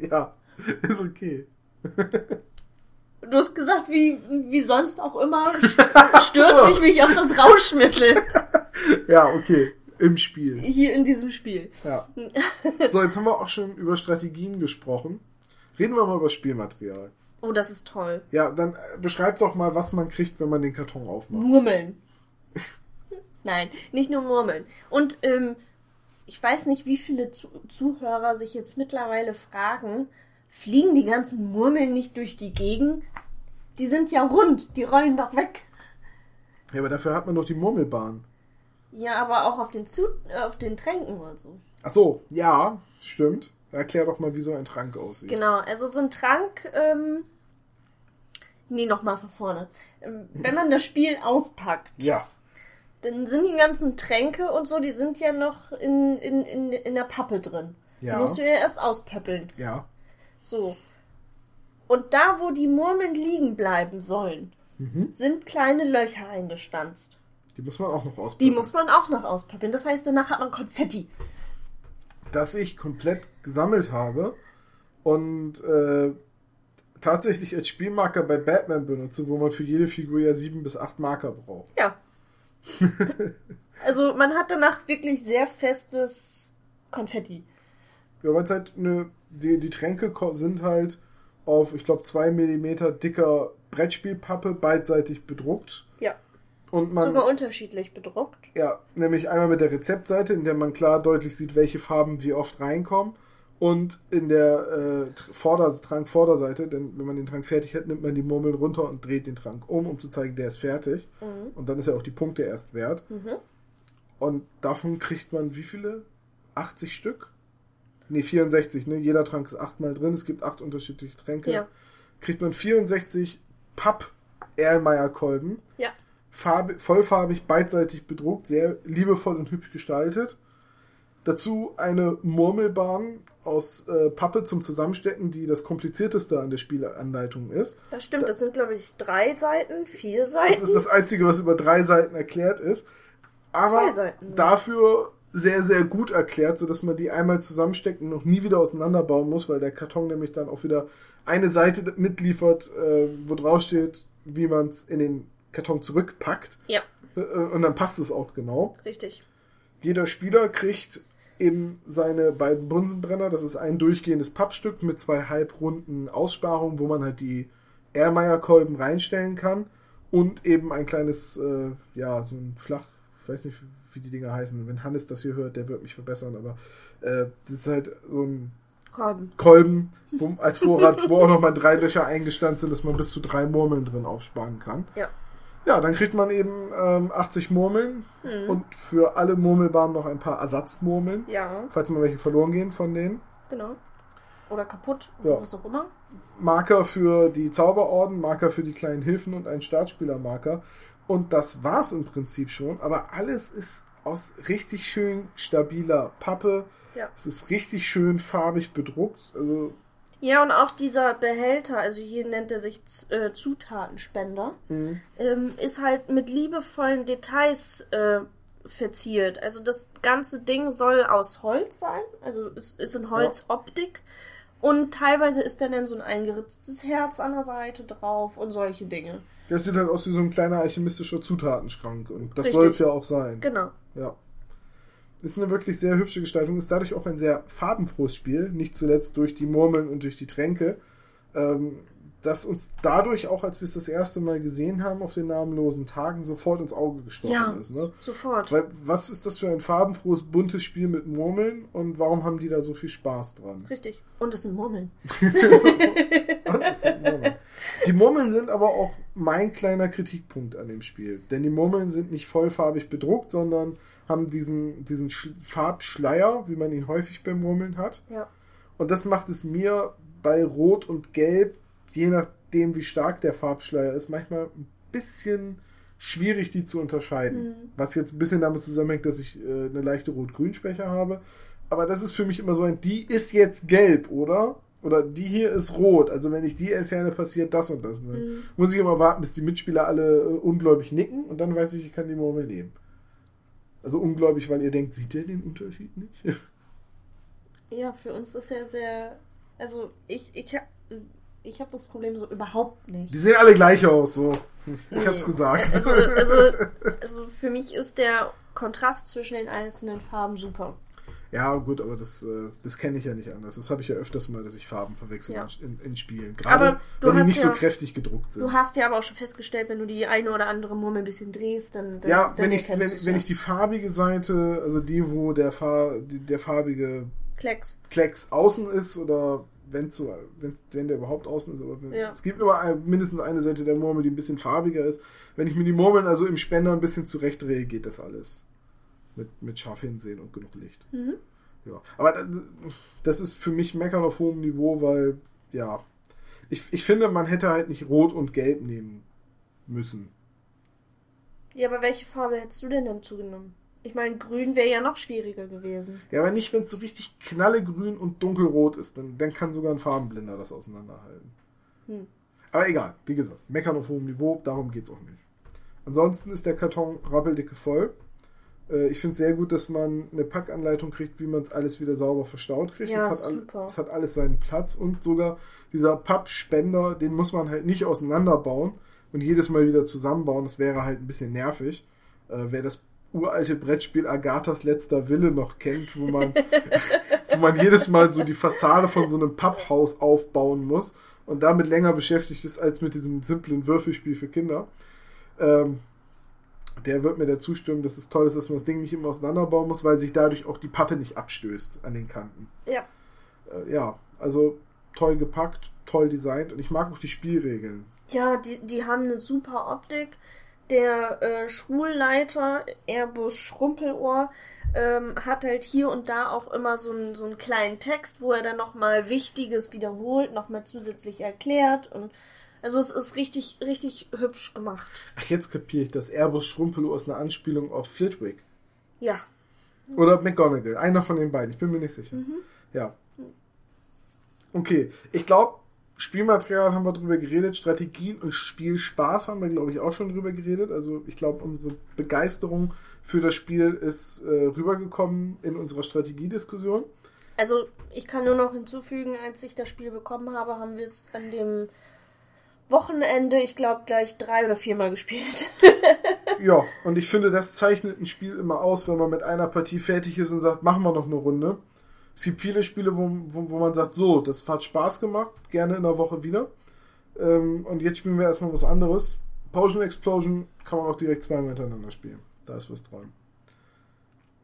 ja, ist okay. Du hast gesagt, wie, wie sonst auch immer, stürze ich mich auf das Rauschmittel. Ja, okay. Im Spiel. Hier in diesem Spiel. Ja. So, jetzt haben wir auch schon über Strategien gesprochen. Reden wir mal über Spielmaterial. Oh, das ist toll. Ja, dann äh, beschreib doch mal, was man kriegt, wenn man den Karton aufmacht. Murmeln. Nein, nicht nur Murmeln. Und ähm, ich weiß nicht, wie viele Zu Zuhörer sich jetzt mittlerweile fragen, fliegen die ganzen Murmeln nicht durch die Gegend? Die sind ja rund, die rollen doch weg. Ja, aber dafür hat man doch die Murmelbahn. Ja, aber auch auf den, Zu äh, auf den Tränken oder so. Ach so, ja, stimmt. Erklär doch mal, wie so ein Trank aussieht. Genau, also so ein Trank, ähm, nee, nochmal von vorne. Ähm, Wenn man das Spiel auspackt, Ja, dann sind die ganzen Tränke und so, die sind ja noch in, in, in, in der Pappe drin. Die ja, musst du ja erst auspöppeln. ja. So. Und da, wo die Murmeln liegen bleiben sollen, Mhm. sind kleine Löcher eingestanzt. Die muss man auch noch Die ausprobieren. muss man auch noch auspöppeln. Das heißt, danach hat man Konfetti. Das ich komplett gesammelt habe und äh, tatsächlich als Spielmarker bei Batman benutze, wo man für jede Figur ja sieben bis acht Marker braucht. Ja. also man hat danach wirklich sehr festes Konfetti. Ja, weil es halt eine, die, die Tränke sind halt auf, ich glaube, zwei Millimeter dicker Brettspielpappe beidseitig bedruckt. Und man, Sogar unterschiedlich bedruckt. ja, nämlich einmal mit der Rezeptseite, in der man klar deutlich sieht, welche Farben wie oft reinkommen. Und in der äh, Vorder Trank-Vorderseite, denn wenn man den Trank fertig hat, nimmt man die Murmeln runter und dreht den Trank um, um zu zeigen, der ist fertig. Mhm. Und dann ist ja auch die Punkte erst wert. Mhm. Und davon kriegt man wie viele? 80 Stück? Nee, 64, ne? Jeder Trank ist achtmal drin. Es gibt acht unterschiedliche Tränke. Ja. Kriegt man 64 Papp Erlmeyer Kolben. Ja. Farbe, vollfarbig, beidseitig bedruckt, sehr liebevoll und hübsch gestaltet. Dazu eine Murmelbahn aus äh, Pappe zum Zusammenstecken, die das komplizierteste an der Spielanleitung ist. Das stimmt, das sind, glaube ich, drei Seiten, vier Seiten. Das ist das Einzige, was über drei Seiten erklärt ist. Aber Seiten. dafür sehr, sehr gut erklärt, sodass man die einmal zusammensteckt und noch nie wieder auseinanderbauen muss, weil der Karton nämlich dann auch wieder eine Seite mitliefert, äh, wo drauf steht, wie man es in den Karton zurückpackt. Ja, Äh, und dann passt es auch genau. richtig. Jeder Spieler kriegt eben seine beiden Bunsenbrenner. Das ist ein durchgehendes Pappstück mit zwei halbrunden Aussparungen, wo man halt die Erlmeyer-Kolben reinstellen kann. Und eben ein kleines, äh, ja, so ein flach, ich weiß nicht, wie die Dinger heißen. Wenn Hannes das hier hört, der wird mich verbessern, aber äh, das ist halt so ein Kolben. Kolben wo, als Vorrat, wo auch nochmal drei Löcher eingestanzt sind, dass man bis zu drei Murmeln drin aufsparen kann. Ja. Ja, dann kriegt man eben ähm, 80 Murmeln Mhm. und für alle Murmelbahnen noch ein paar Ersatzmurmeln, Ja, falls mal welche verloren gehen von denen. genau. Oder kaputt, Ja. was auch immer. Marker für die Zauberorden, Marker für die kleinen Hilfen und ein Startspielermarker. Und das war's im Prinzip schon. Aber alles ist aus richtig schön stabiler Pappe. Ja. Es ist richtig schön farbig bedruckt. Also, Ja, und auch dieser Behälter, also hier nennt er sich Z- äh, Zutatenspender, mh. ähm, ist halt mit liebevollen Details äh, verziert. Also das ganze Ding soll aus Holz sein, also es ist in Holzoptik. Und teilweise ist dann, dann so ein eingeritztes Herz an der Seite drauf und solche Dinge. das sieht halt aus wie so ein kleiner alchemistischer Zutatenschrank. Und das soll es ja auch sein. Genau. Ja. Ist eine wirklich sehr hübsche Gestaltung, ist dadurch auch ein sehr farbenfrohes Spiel, nicht zuletzt durch die Murmeln und durch die Tränke, ähm, das uns dadurch auch, als wir es das erste Mal gesehen haben auf den namenlosen Tagen, sofort ins Auge gestochen Ja. ist. Ne? Sofort. Weil, was ist das für ein farbenfrohes, buntes Spiel mit Murmeln und warum haben die da so viel Spaß dran? Richtig. Und es sind Murmeln. Und das sind Murmeln. Die Murmeln sind aber auch mein kleiner Kritikpunkt an dem Spiel. Denn die Murmeln sind nicht vollfarbig bedruckt, sondern haben diesen, diesen Sch Farbschleier, wie man ihn häufig bei Murmeln hat. Ja. Und das macht es mir bei Rot und Gelb, je nachdem wie stark der Farbschleier ist, manchmal ein bisschen schwierig, die zu unterscheiden. Mhm. Was jetzt ein bisschen damit zusammenhängt, dass ich äh, eine leichte Rot-Grün-Schwäche habe. Aber das ist für mich immer so ein, die ist jetzt gelb, oder? Oder die hier ist rot. Also wenn ich die entferne, passiert das und das. Ne? Mhm. Muss ich immer warten, bis die Mitspieler alle äh, ungläubig nicken und dann weiß ich, ich kann die Murmel nehmen. Also ungläubig, weil ihr denkt, sieht der den Unterschied nicht? Ja, für uns ist ja sehr. Also, ich, ich habe ich hab das Problem so überhaupt nicht. Die sehen alle gleich aus, so. Ich hab's Nee. gesagt. Also, also, also für mich ist der Kontrast zwischen den einzelnen Farben super. Ja, gut, aber das, äh, das kenne ich ja nicht anders. Das habe ich ja öfters mal, dass ich Farben verwechsel Ja. in, in Spielen. Aber Gerade du wenn die nicht so ja- kräftig gedruckt sind. Du hast ja aber auch schon festgestellt, wenn du die eine oder andere Murmel ein bisschen drehst, dann, dann ja, dann wenn ich, wenn, wenn ja. ich die farbige Seite, also die, wo der, Far, die, der farbige Klecks. Klecks außen ist oder wenn, so, wenn, wenn der überhaupt außen ist, aber wenn, Ja. es gibt immer ein, mindestens eine Seite der Murmel, die ein bisschen farbiger ist. Wenn ich mir die Murmeln also im Spender ein bisschen zurechtdrehe, geht das alles. Mit, mit scharf hinsehen und genug Licht. Mhm. Ja. Aber das, das ist für mich Meckern auf hohem Niveau, weil, ja, ich, ich finde, man hätte halt nicht Rot und Gelb nehmen müssen. Ja, aber welche Farbe hättest du denn dann zugenommen? Ich meine, grün wäre ja noch schwieriger gewesen. Ja, aber nicht, wenn es so richtig knallegrün und dunkelrot ist. Dann, dann kann sogar ein Farbenblinder das auseinanderhalten. Hm. Aber egal, wie gesagt, meckern auf hohem Niveau, darum geht's auch nicht. Ansonsten ist der Karton rappeldicke voll. Äh, Ich finde es sehr gut, dass man eine Packanleitung kriegt, wie man es alles wieder sauber verstaut kriegt. Ja, es, hat all- super. es hat alles seinen Platz und sogar dieser Pappspender, den muss man halt nicht auseinanderbauen und jedes Mal wieder zusammenbauen. Das wäre halt ein bisschen nervig. Äh, wer das uralte Brettspiel Agathas letzter Wille noch kennt, wo man, wo man jedes Mal so die Fassade von so einem Papphaus aufbauen muss und damit länger beschäftigt ist als mit diesem simplen Würfelspiel für Kinder. Ähm, der wird mir da zustimmen, dass es toll ist, dass man das Ding nicht immer auseinanderbauen muss, weil sich dadurch auch die Pappe nicht abstößt an den Kanten. Ja. Äh, ja, also toll gepackt, toll designt und ich mag auch die Spielregeln. Ja, die, die haben eine super Optik. Der äh, Schulleiter, Airbus Schrumpelohr, ähm, hat halt hier und da auch immer so einen, so einen kleinen Text, wo er dann nochmal Wichtiges wiederholt, nochmal zusätzlich erklärt. Und also es ist richtig, richtig hübsch gemacht. Ach, jetzt kapiere ich, dass Airbus Schrumpelo ist eine Anspielung auf Flitwick. Ja. Oder McGonagall. Einer von den beiden, ich bin mir nicht sicher. Ja. Okay, ich glaube, Spielmaterial haben wir drüber geredet, Strategien und Spielspaß haben wir, glaube ich, auch schon drüber geredet. Also ich glaube, unsere Begeisterung für das Spiel ist äh, rübergekommen in unserer Strategiediskussion. Also ich kann nur noch hinzufügen, als ich das Spiel bekommen habe, haben wir es an dem Wochenende, ich glaube, gleich drei oder viermal gespielt. Ja, und ich finde, das zeichnet ein Spiel immer aus, wenn man mit einer Partie fertig ist und sagt, machen wir noch eine Runde. Es gibt viele Spiele, wo, wo, wo man sagt, so, das hat Spaß gemacht, gerne in der Woche wieder. Ähm, und jetzt spielen wir erstmal was anderes. Potion Explosion kann man auch direkt zweimal hintereinander spielen. Da ist was dran.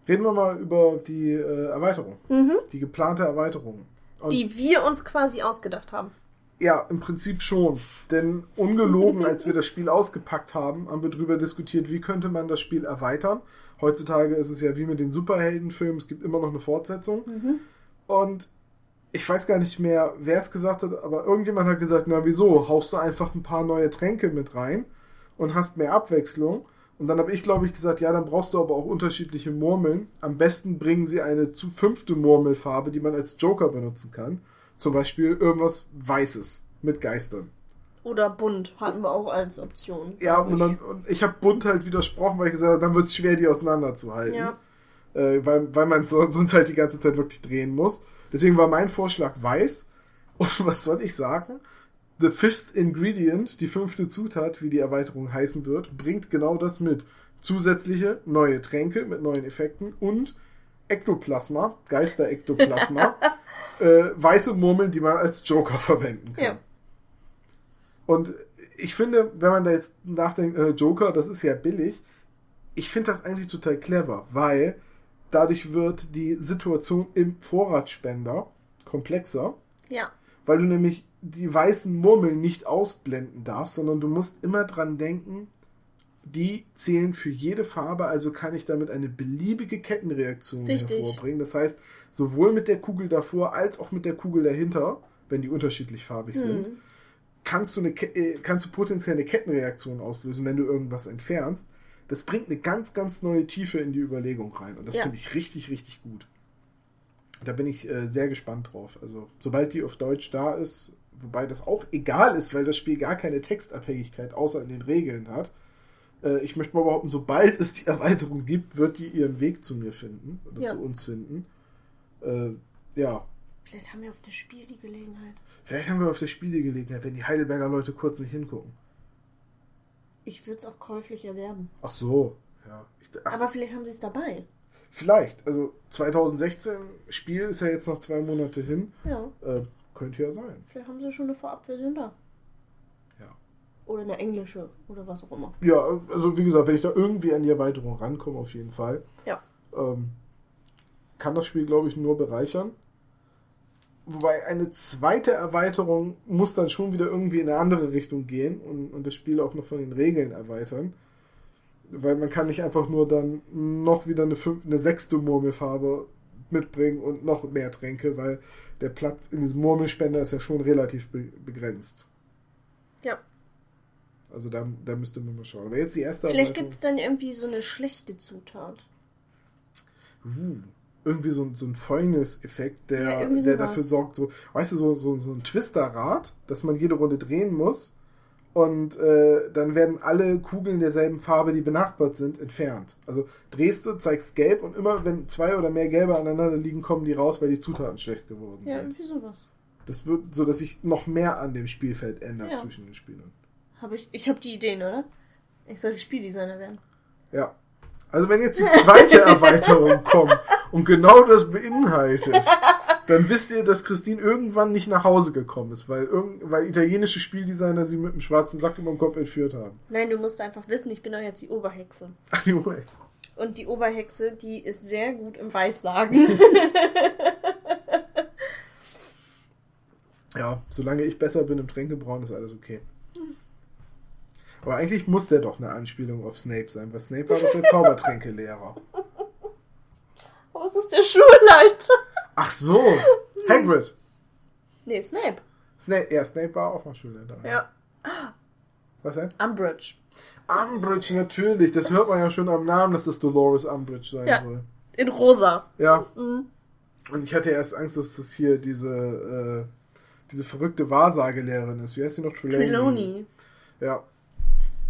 Reden wir mal über die äh, Erweiterung. Mhm. Die geplante Erweiterung. Und Die wir uns quasi ausgedacht haben. Ja, im Prinzip schon. Denn ungelogen, als wir das Spiel ausgepackt haben, haben wir darüber diskutiert, wie könnte man das Spiel erweitern. Heutzutage ist es ja wie mit den Superheldenfilmen, es gibt immer noch eine Fortsetzung. Und ich weiß gar nicht mehr, wer es gesagt hat, aber irgendjemand hat gesagt, na wieso, haust du einfach ein paar neue Tränke mit rein und hast mehr Abwechslung. Und dann habe ich, glaube ich, gesagt, ja, dann brauchst du aber auch unterschiedliche Murmeln. Am besten bringen sie eine zu fünfte Murmelfarbe, die man als Joker benutzen kann. Zum Beispiel irgendwas Weißes mit Geistern. Oder bunt hatten wir auch als Option. Ja, und, dann, und ich habe bunt halt widersprochen, weil ich gesagt habe, dann wird es schwer, die auseinanderzuhalten. Ja. Äh, weil, weil man so, sonst halt die ganze Zeit wirklich drehen muss. Deswegen war mein Vorschlag weiß. Und was soll ich sagen? The fifth ingredient, die fünfte Zutat, wie die Erweiterung heißen wird, bringt genau das mit. Zusätzliche neue Tränke mit neuen Effekten und Ektoplasma, Geister-Ektoplasma, äh, weiße Murmeln, die man als Joker verwenden kann. Ja. Und ich finde, wenn man da jetzt nachdenkt, äh, Joker, das ist ja billig, ich finde das eigentlich total clever, weil dadurch wird die Situation im Vorratsspender komplexer, Ja. weil du nämlich die weißen Murmeln nicht ausblenden darfst, sondern du musst immer dran denken, die zählen für jede Farbe, also kann ich damit eine beliebige Kettenreaktion Richtig. hervorbringen. Das heißt, sowohl mit der Kugel davor als auch mit der Kugel dahinter, wenn die unterschiedlich farbig sind, Hm. kannst du, eine, äh, kannst du potenziell eine Kettenreaktion auslösen, wenn du irgendwas entfernst. Das bringt eine ganz, ganz neue Tiefe in die Überlegung rein. Und das Ja. finde ich richtig, richtig gut. Da bin ich äh, sehr gespannt drauf. Also, sobald die auf Deutsch da ist, wobei das auch egal ist, weil das Spiel gar keine Textabhängigkeit außer in den Regeln hat. Äh, ich möchte mal behaupten, sobald es die Erweiterung gibt, wird die ihren Weg zu mir finden oder Ja. zu uns finden. Äh, ja, Vielleicht haben wir auf das Spiel die Gelegenheit. vielleicht haben wir auf das Spiel die Gelegenheit, wenn die Heidelberger Leute kurz nicht hingucken. Ich würde es auch käuflich erwerben. Ach so. Ja. Ich, ach, Aber vielleicht haben sie es dabei. vielleicht. Also 2016 Spiel ist ja jetzt noch zwei Monate hin. Ja, Äh, könnte ja sein. vielleicht haben sie schon eine Vorabversion da. Oder eine englische oder was auch immer. Ja, also wie gesagt, wenn ich da irgendwie an die Erweiterung rankomme, auf jeden Fall. Ja. Ähm, kann das Spiel, glaube ich, nur bereichern. Wobei eine zweite Erweiterung muss dann schon wieder irgendwie in eine andere Richtung gehen und, und das Spiel auch noch von den Regeln erweitern. Weil man kann nicht einfach nur dann noch wieder eine, fünf, eine sechste Murmelfarbe mitbringen und noch mehr Tränke, weil der Platz in diesem Murmelspender ist ja schon relativ be begrenzt. Ja. Also da, da müsste man mal schauen. Aber jetzt die erste Vielleicht gibt es dann irgendwie so eine schlechte Zutat. Uh, irgendwie so, ein- so ein Fäulnis-Effekt, der, Ja, der dafür sorgt, so, weißt du, so, so, so ein Twisterrad, dass man jede Runde drehen muss und äh, dann werden alle Kugeln derselben Farbe, die benachbart sind, entfernt. Also drehst du, zeigst gelb und immer, wenn zwei oder mehr gelbe aneinander liegen, kommen die raus, weil die Zutaten schlecht geworden Ja, sind. irgendwie sowas. Das wird so, dass sich noch mehr an dem Spielfeld ändert Ja. zwischen den Spielern. Hab ich ich habe die Ideen, oder? Ich sollte Spieldesigner werden. Ja. Also wenn jetzt die zweite Erweiterung kommt und genau das beinhaltet, dann wisst ihr, dass Christine irgendwann nicht nach Hause gekommen ist, weil, irgend, weil italienische Spieldesigner sie mit einem schwarzen Sack über dem Kopf entführt haben. Nein, du musst einfach wissen, ich bin doch jetzt die Oberhexe. Ach, die Moment. Und die Oberhexe, die ist sehr gut im Weissagen. Ja, solange ich besser bin im Tränkebrauen, ist alles okay. Aber eigentlich muss der doch eine Anspielung auf Snape sein, weil Snape war doch der Zaubertränkelehrer. Oh, es ist der Schulleiter. Ach so, Hagrid. Nee, Snape. Snape, ja, Snape war auch mal Schulleiter. Ja. Was denn? Umbridge. Umbridge, natürlich. Das hört man ja schon am Namen, dass das Dolores Umbridge sein Ja. soll. In rosa. Ja, Mhm. und ich hatte erst Angst, dass das hier diese, äh, diese verrückte Wahrsagelehrerin ist. Wie heißt sie noch? Trelawney. Trelawney. Ja.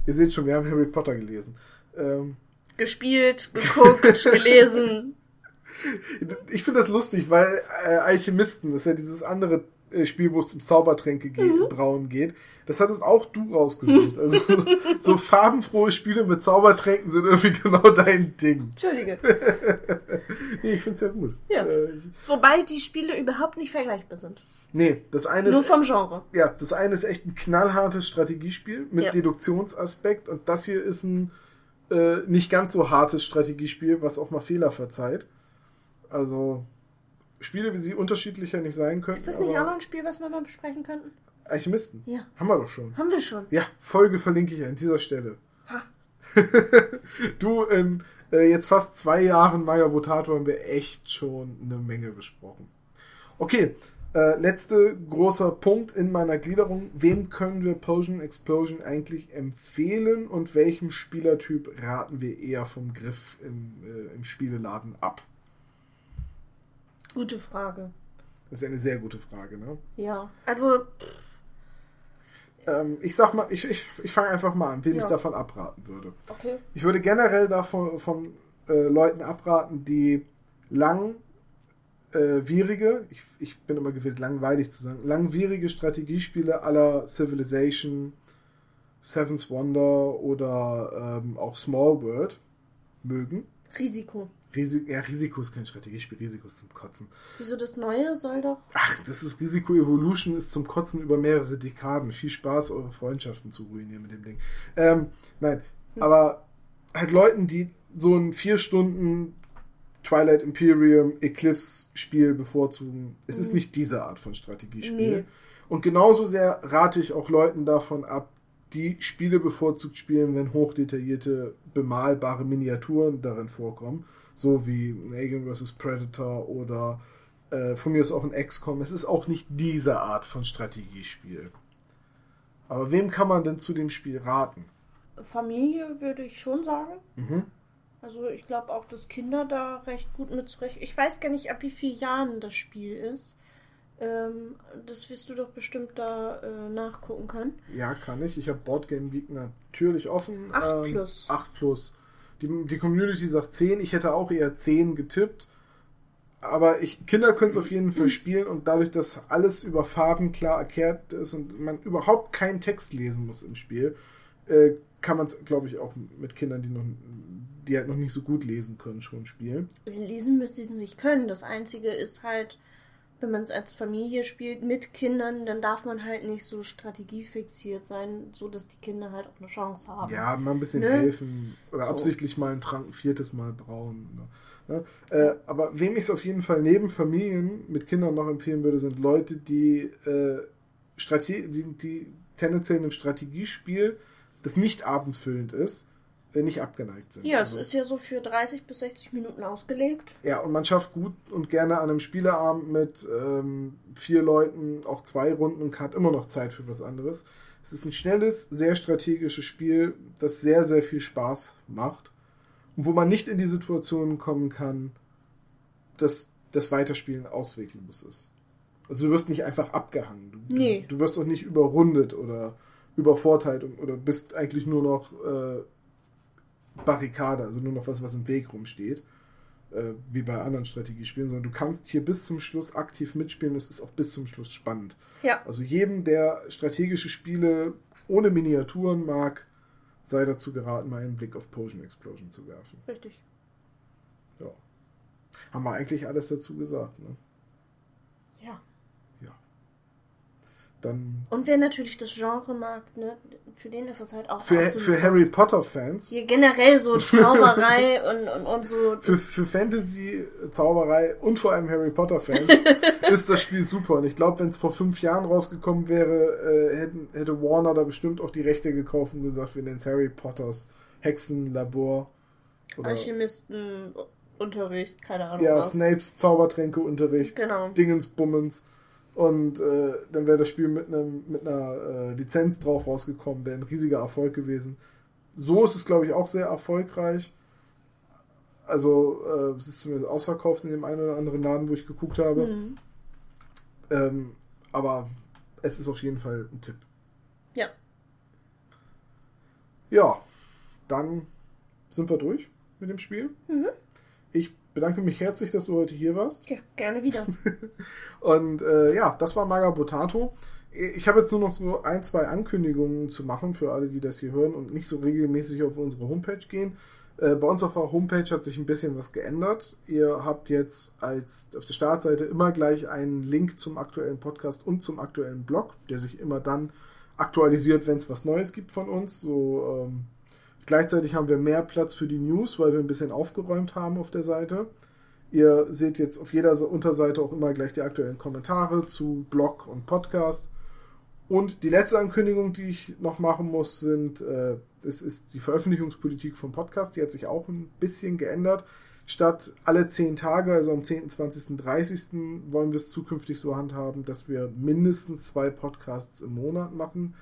Ihr seht schon, wir haben Harry Potter gelesen. Ähm, Gespielt, geguckt, gelesen. ich finde das lustig, weil äh, Alchemisten, das ist ja dieses andere äh, Spiel, wo es um Zaubertränke geht, Mhm. brauen geht. Das hattest auch du rausgesucht. Also so farbenfrohe Spiele mit Zaubertränken sind irgendwie genau dein Ding. Entschuldige. Nee, ich finde es ja gut. Ja. Äh, Wobei die Spiele überhaupt nicht vergleichbar sind. Nee, das eine Nur ist vom Genre. ja, das eine ist echt ein knallhartes Strategiespiel mit Ja. Deduktionsaspekt und das hier ist ein äh, nicht ganz so hartes Strategiespiel, was auch mal Fehler verzeiht. Also Spiele, wie sie unterschiedlicher nicht sein könnten. Ist das nicht auch noch ein Spiel, was wir mal besprechen könnten? Alchemisten. Ja. Haben wir doch schon. Haben wir schon. Ja, Folge verlinke ich an dieser Stelle. Ha. du, in äh, jetzt fast zwei Jahren Maya Votato haben wir echt schon eine Menge besprochen. Okay, äh, letzte großer Punkt in meiner Gliederung. Wem können wir Potion Explosion eigentlich empfehlen und welchem Spielertyp raten wir eher vom Griff im, äh, im Spieleladen ab? Gute Frage. Das ist eine sehr gute Frage, ne? Ja. Also, Ähm, ich sag mal, ich, ich, ich fange einfach mal an, wem Ja. ich davon abraten würde. okay. Ich würde generell davon von äh, Leuten abraten, die lang äh, wierige, ich, ich bin immer gewillt, langweilig zu sagen, langwierige Strategiespiele aller Civilization, Seven's Wonder oder ähm, auch Small World mögen. Risiko. Risi ja, Risiko ist kein Strategiespiel, Risiko ist zum Kotzen. Wieso das Neue soll doch? Ach, das ist Risiko Evolution, ist zum Kotzen über mehrere Dekaden. Viel Spaß, eure Freundschaften zu ruinieren mit dem Ding. Ähm, nein, aber halt Leuten, die so ein vier Stunden Twilight Imperium Eclipse Spiel bevorzugen. Es ist Mhm. nicht diese Art von Strategiespiel. Nee. Und genauso sehr rate ich auch Leuten davon ab, die Spiele bevorzugt spielen, wenn hochdetaillierte, bemalbare Miniaturen darin vorkommen. So wie Alien vs. Predator oder äh, von mir ist auch ein XCOM. Es ist auch nicht diese Art von Strategiespiel. Aber wem kann man denn zu dem Spiel raten? Familie würde ich schon sagen. Mhm. Also ich glaube auch, dass Kinder da recht gut mit zurecht. Ich weiß gar nicht, ab wie vielen Jahren das Spiel ist. Ähm, das wirst du doch bestimmt da äh, nachgucken können. Ja, kann ich. Ich habe Boardgame Geek natürlich offen. Ähm, Acht plus. 8 plus. Die, die Community sagt 10. Ich hätte auch eher 10 getippt. Aber ich, Kinder können es auf jeden Fall spielen und dadurch, dass alles über Farben klar erklärt ist und man überhaupt keinen Text lesen muss im Spiel, äh, kann man es, glaube ich, auch mit Kindern, die noch ein die halt noch nicht so gut lesen können, schon spielen. Lesen müsste sie nicht können. Das Einzige ist halt, wenn man es als Familie spielt mit Kindern, dann darf man halt nicht so strategiefixiert sein, so dass die Kinder halt auch eine Chance haben. Ja, mal ein bisschen Ne? helfen oder So. absichtlich mal einen Trank ein viertes Mal brauen. Ne? Ne? Äh, aber wem ich es auf jeden Fall neben Familien mit Kindern noch empfehlen würde, sind Leute, die, äh, Strate die, die tendenziell einem Strategiespiel, das nicht abendfüllend ist, äh, nicht abgeneigt sind. Ja, es Also- ist ja so für 30 bis 60 Minuten ausgelegt. Ja, und man schafft gut und gerne an einem Spieleabend mit ähm, vier Leuten auch zwei Runden und hat immer noch Zeit für was anderes. Es ist ein schnelles, sehr strategisches Spiel, das sehr, sehr viel Spaß macht. Und wo man nicht in die Situation kommen kann, dass das Weiterspielen ausweglos ist. Also du wirst nicht einfach abgehangen. Du, Nee. du, du wirst auch nicht überrundet oder übervorteilt und, oder bist eigentlich nur noch äh, Barrikade, also nur noch was, was im Weg rumsteht äh, wie bei anderen Strategiespielen, sondern du kannst hier bis zum Schluss aktiv mitspielen. Es ist auch bis zum Schluss spannend. Ja. Also jedem, der strategische Spiele ohne Miniaturen mag, sei dazu geraten, mal einen Blick auf Potion Explosion zu werfen. Richtig. Ja. Haben wir eigentlich alles dazu gesagt, ne? Ja. Dann Und wer natürlich das Genre mag, ne, für den ist das halt auch für, für. Harry Potter-Fans, Hier generell so Zauberei und, und, und so. für, für Fantasy, Zauberei und vor allem Harry Potter-Fans ist das Spiel super. Und ich glaube, wenn es vor fünf Jahren rausgekommen wäre, äh, hätten, hätte Warner da bestimmt auch die Rechte gekauft und gesagt, wir nennen es Harry Potters Hexenlabor. Oder Alchemisten, Unterricht, keine Ahnung ja, was. Snapes Zaubertränkeunterricht, Genau. Dingensbummens. Und äh, dann wäre das Spiel mit, einem, mit einer äh, Lizenz drauf rausgekommen, wäre ein riesiger Erfolg gewesen. So ist es, glaube ich, auch sehr erfolgreich. Also, äh, es ist zumindest ausverkauft in dem einen oder anderen Laden, wo ich geguckt habe. Mhm. Ähm, aber es ist auf jeden Fall ein Tipp. Ja. Ja, dann sind wir durch mit dem Spiel. Mhm. Ich bedanke mich herzlich, dass du heute hier warst. ja, gerne wieder. Und äh, ja, das war Magabotato. Ich habe jetzt nur noch so ein, zwei Ankündigungen zu machen für alle, die das hier hören und nicht so regelmäßig auf unsere Homepage gehen. Äh, bei uns auf der Homepage hat sich ein bisschen was geändert. Ihr habt jetzt als auf der Startseite immer gleich einen Link zum aktuellen Podcast und zum aktuellen Blog, der sich immer dann aktualisiert, wenn es was Neues gibt von uns. So ähm, gleichzeitig haben wir mehr Platz für die News, weil wir ein bisschen aufgeräumt haben auf der Seite. Ihr seht jetzt auf jeder Unterseite auch immer gleich die aktuellen Kommentare zu Blog und Podcast. Und die letzte Ankündigung, die ich noch machen muss, sind, äh, das ist die Veröffentlichungspolitik vom Podcast. Die hat sich auch ein bisschen geändert. Statt alle zehn Tage, also am 10., 20., 30. wollen wir es zukünftig so handhaben, dass wir mindestens zwei Podcasts im Monat machen.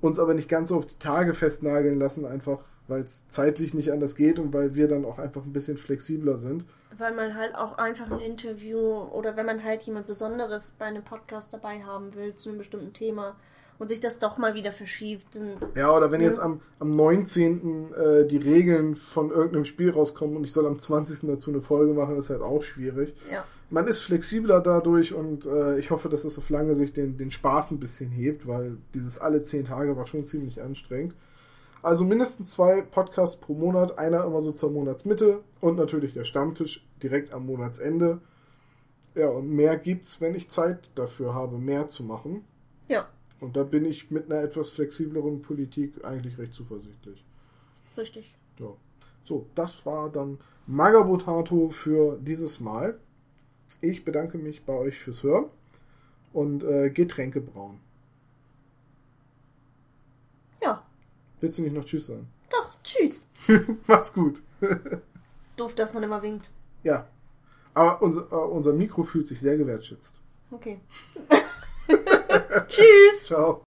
Uns aber nicht ganz so auf die Tage festnageln lassen, einfach weil es zeitlich nicht anders geht und weil wir dann auch einfach ein bisschen flexibler sind. Weil man halt auch einfach ein Interview oder wenn man halt jemand Besonderes bei einem Podcast dabei haben will zu einem bestimmten Thema und sich das doch mal wieder verschiebt, Ja, oder wenn jetzt am, am 19. Äh, die Regeln von irgendeinem Spiel rauskommen und ich soll am 20. dazu eine Folge machen, ist halt auch schwierig. ja. Man ist flexibler dadurch und äh, ich hoffe, dass es auf lange Sicht den, den Spaß ein bisschen hebt, weil dieses alle 10 Tage war schon ziemlich anstrengend. Also mindestens zwei Podcasts pro Monat, einer immer so zur Monatsmitte und natürlich der Stammtisch direkt am Monatsende. Ja, und mehr gibt's, wenn ich Zeit dafür habe, mehr zu machen. Ja, Und da bin ich mit einer etwas flexibleren Politik eigentlich recht zuversichtlich. richtig. Ja. So, das war dann Magabotato für dieses Mal. Ich bedanke mich bei euch fürs Hören und äh, Getränke brauen. Ja, Willst du nicht noch Tschüss sagen? doch, tschüss. Macht's gut. Doof, dass man immer winkt. Ja. Aber unser, äh, unser Mikro fühlt sich sehr gewertschätzt. Okay. tschüss. Ciao.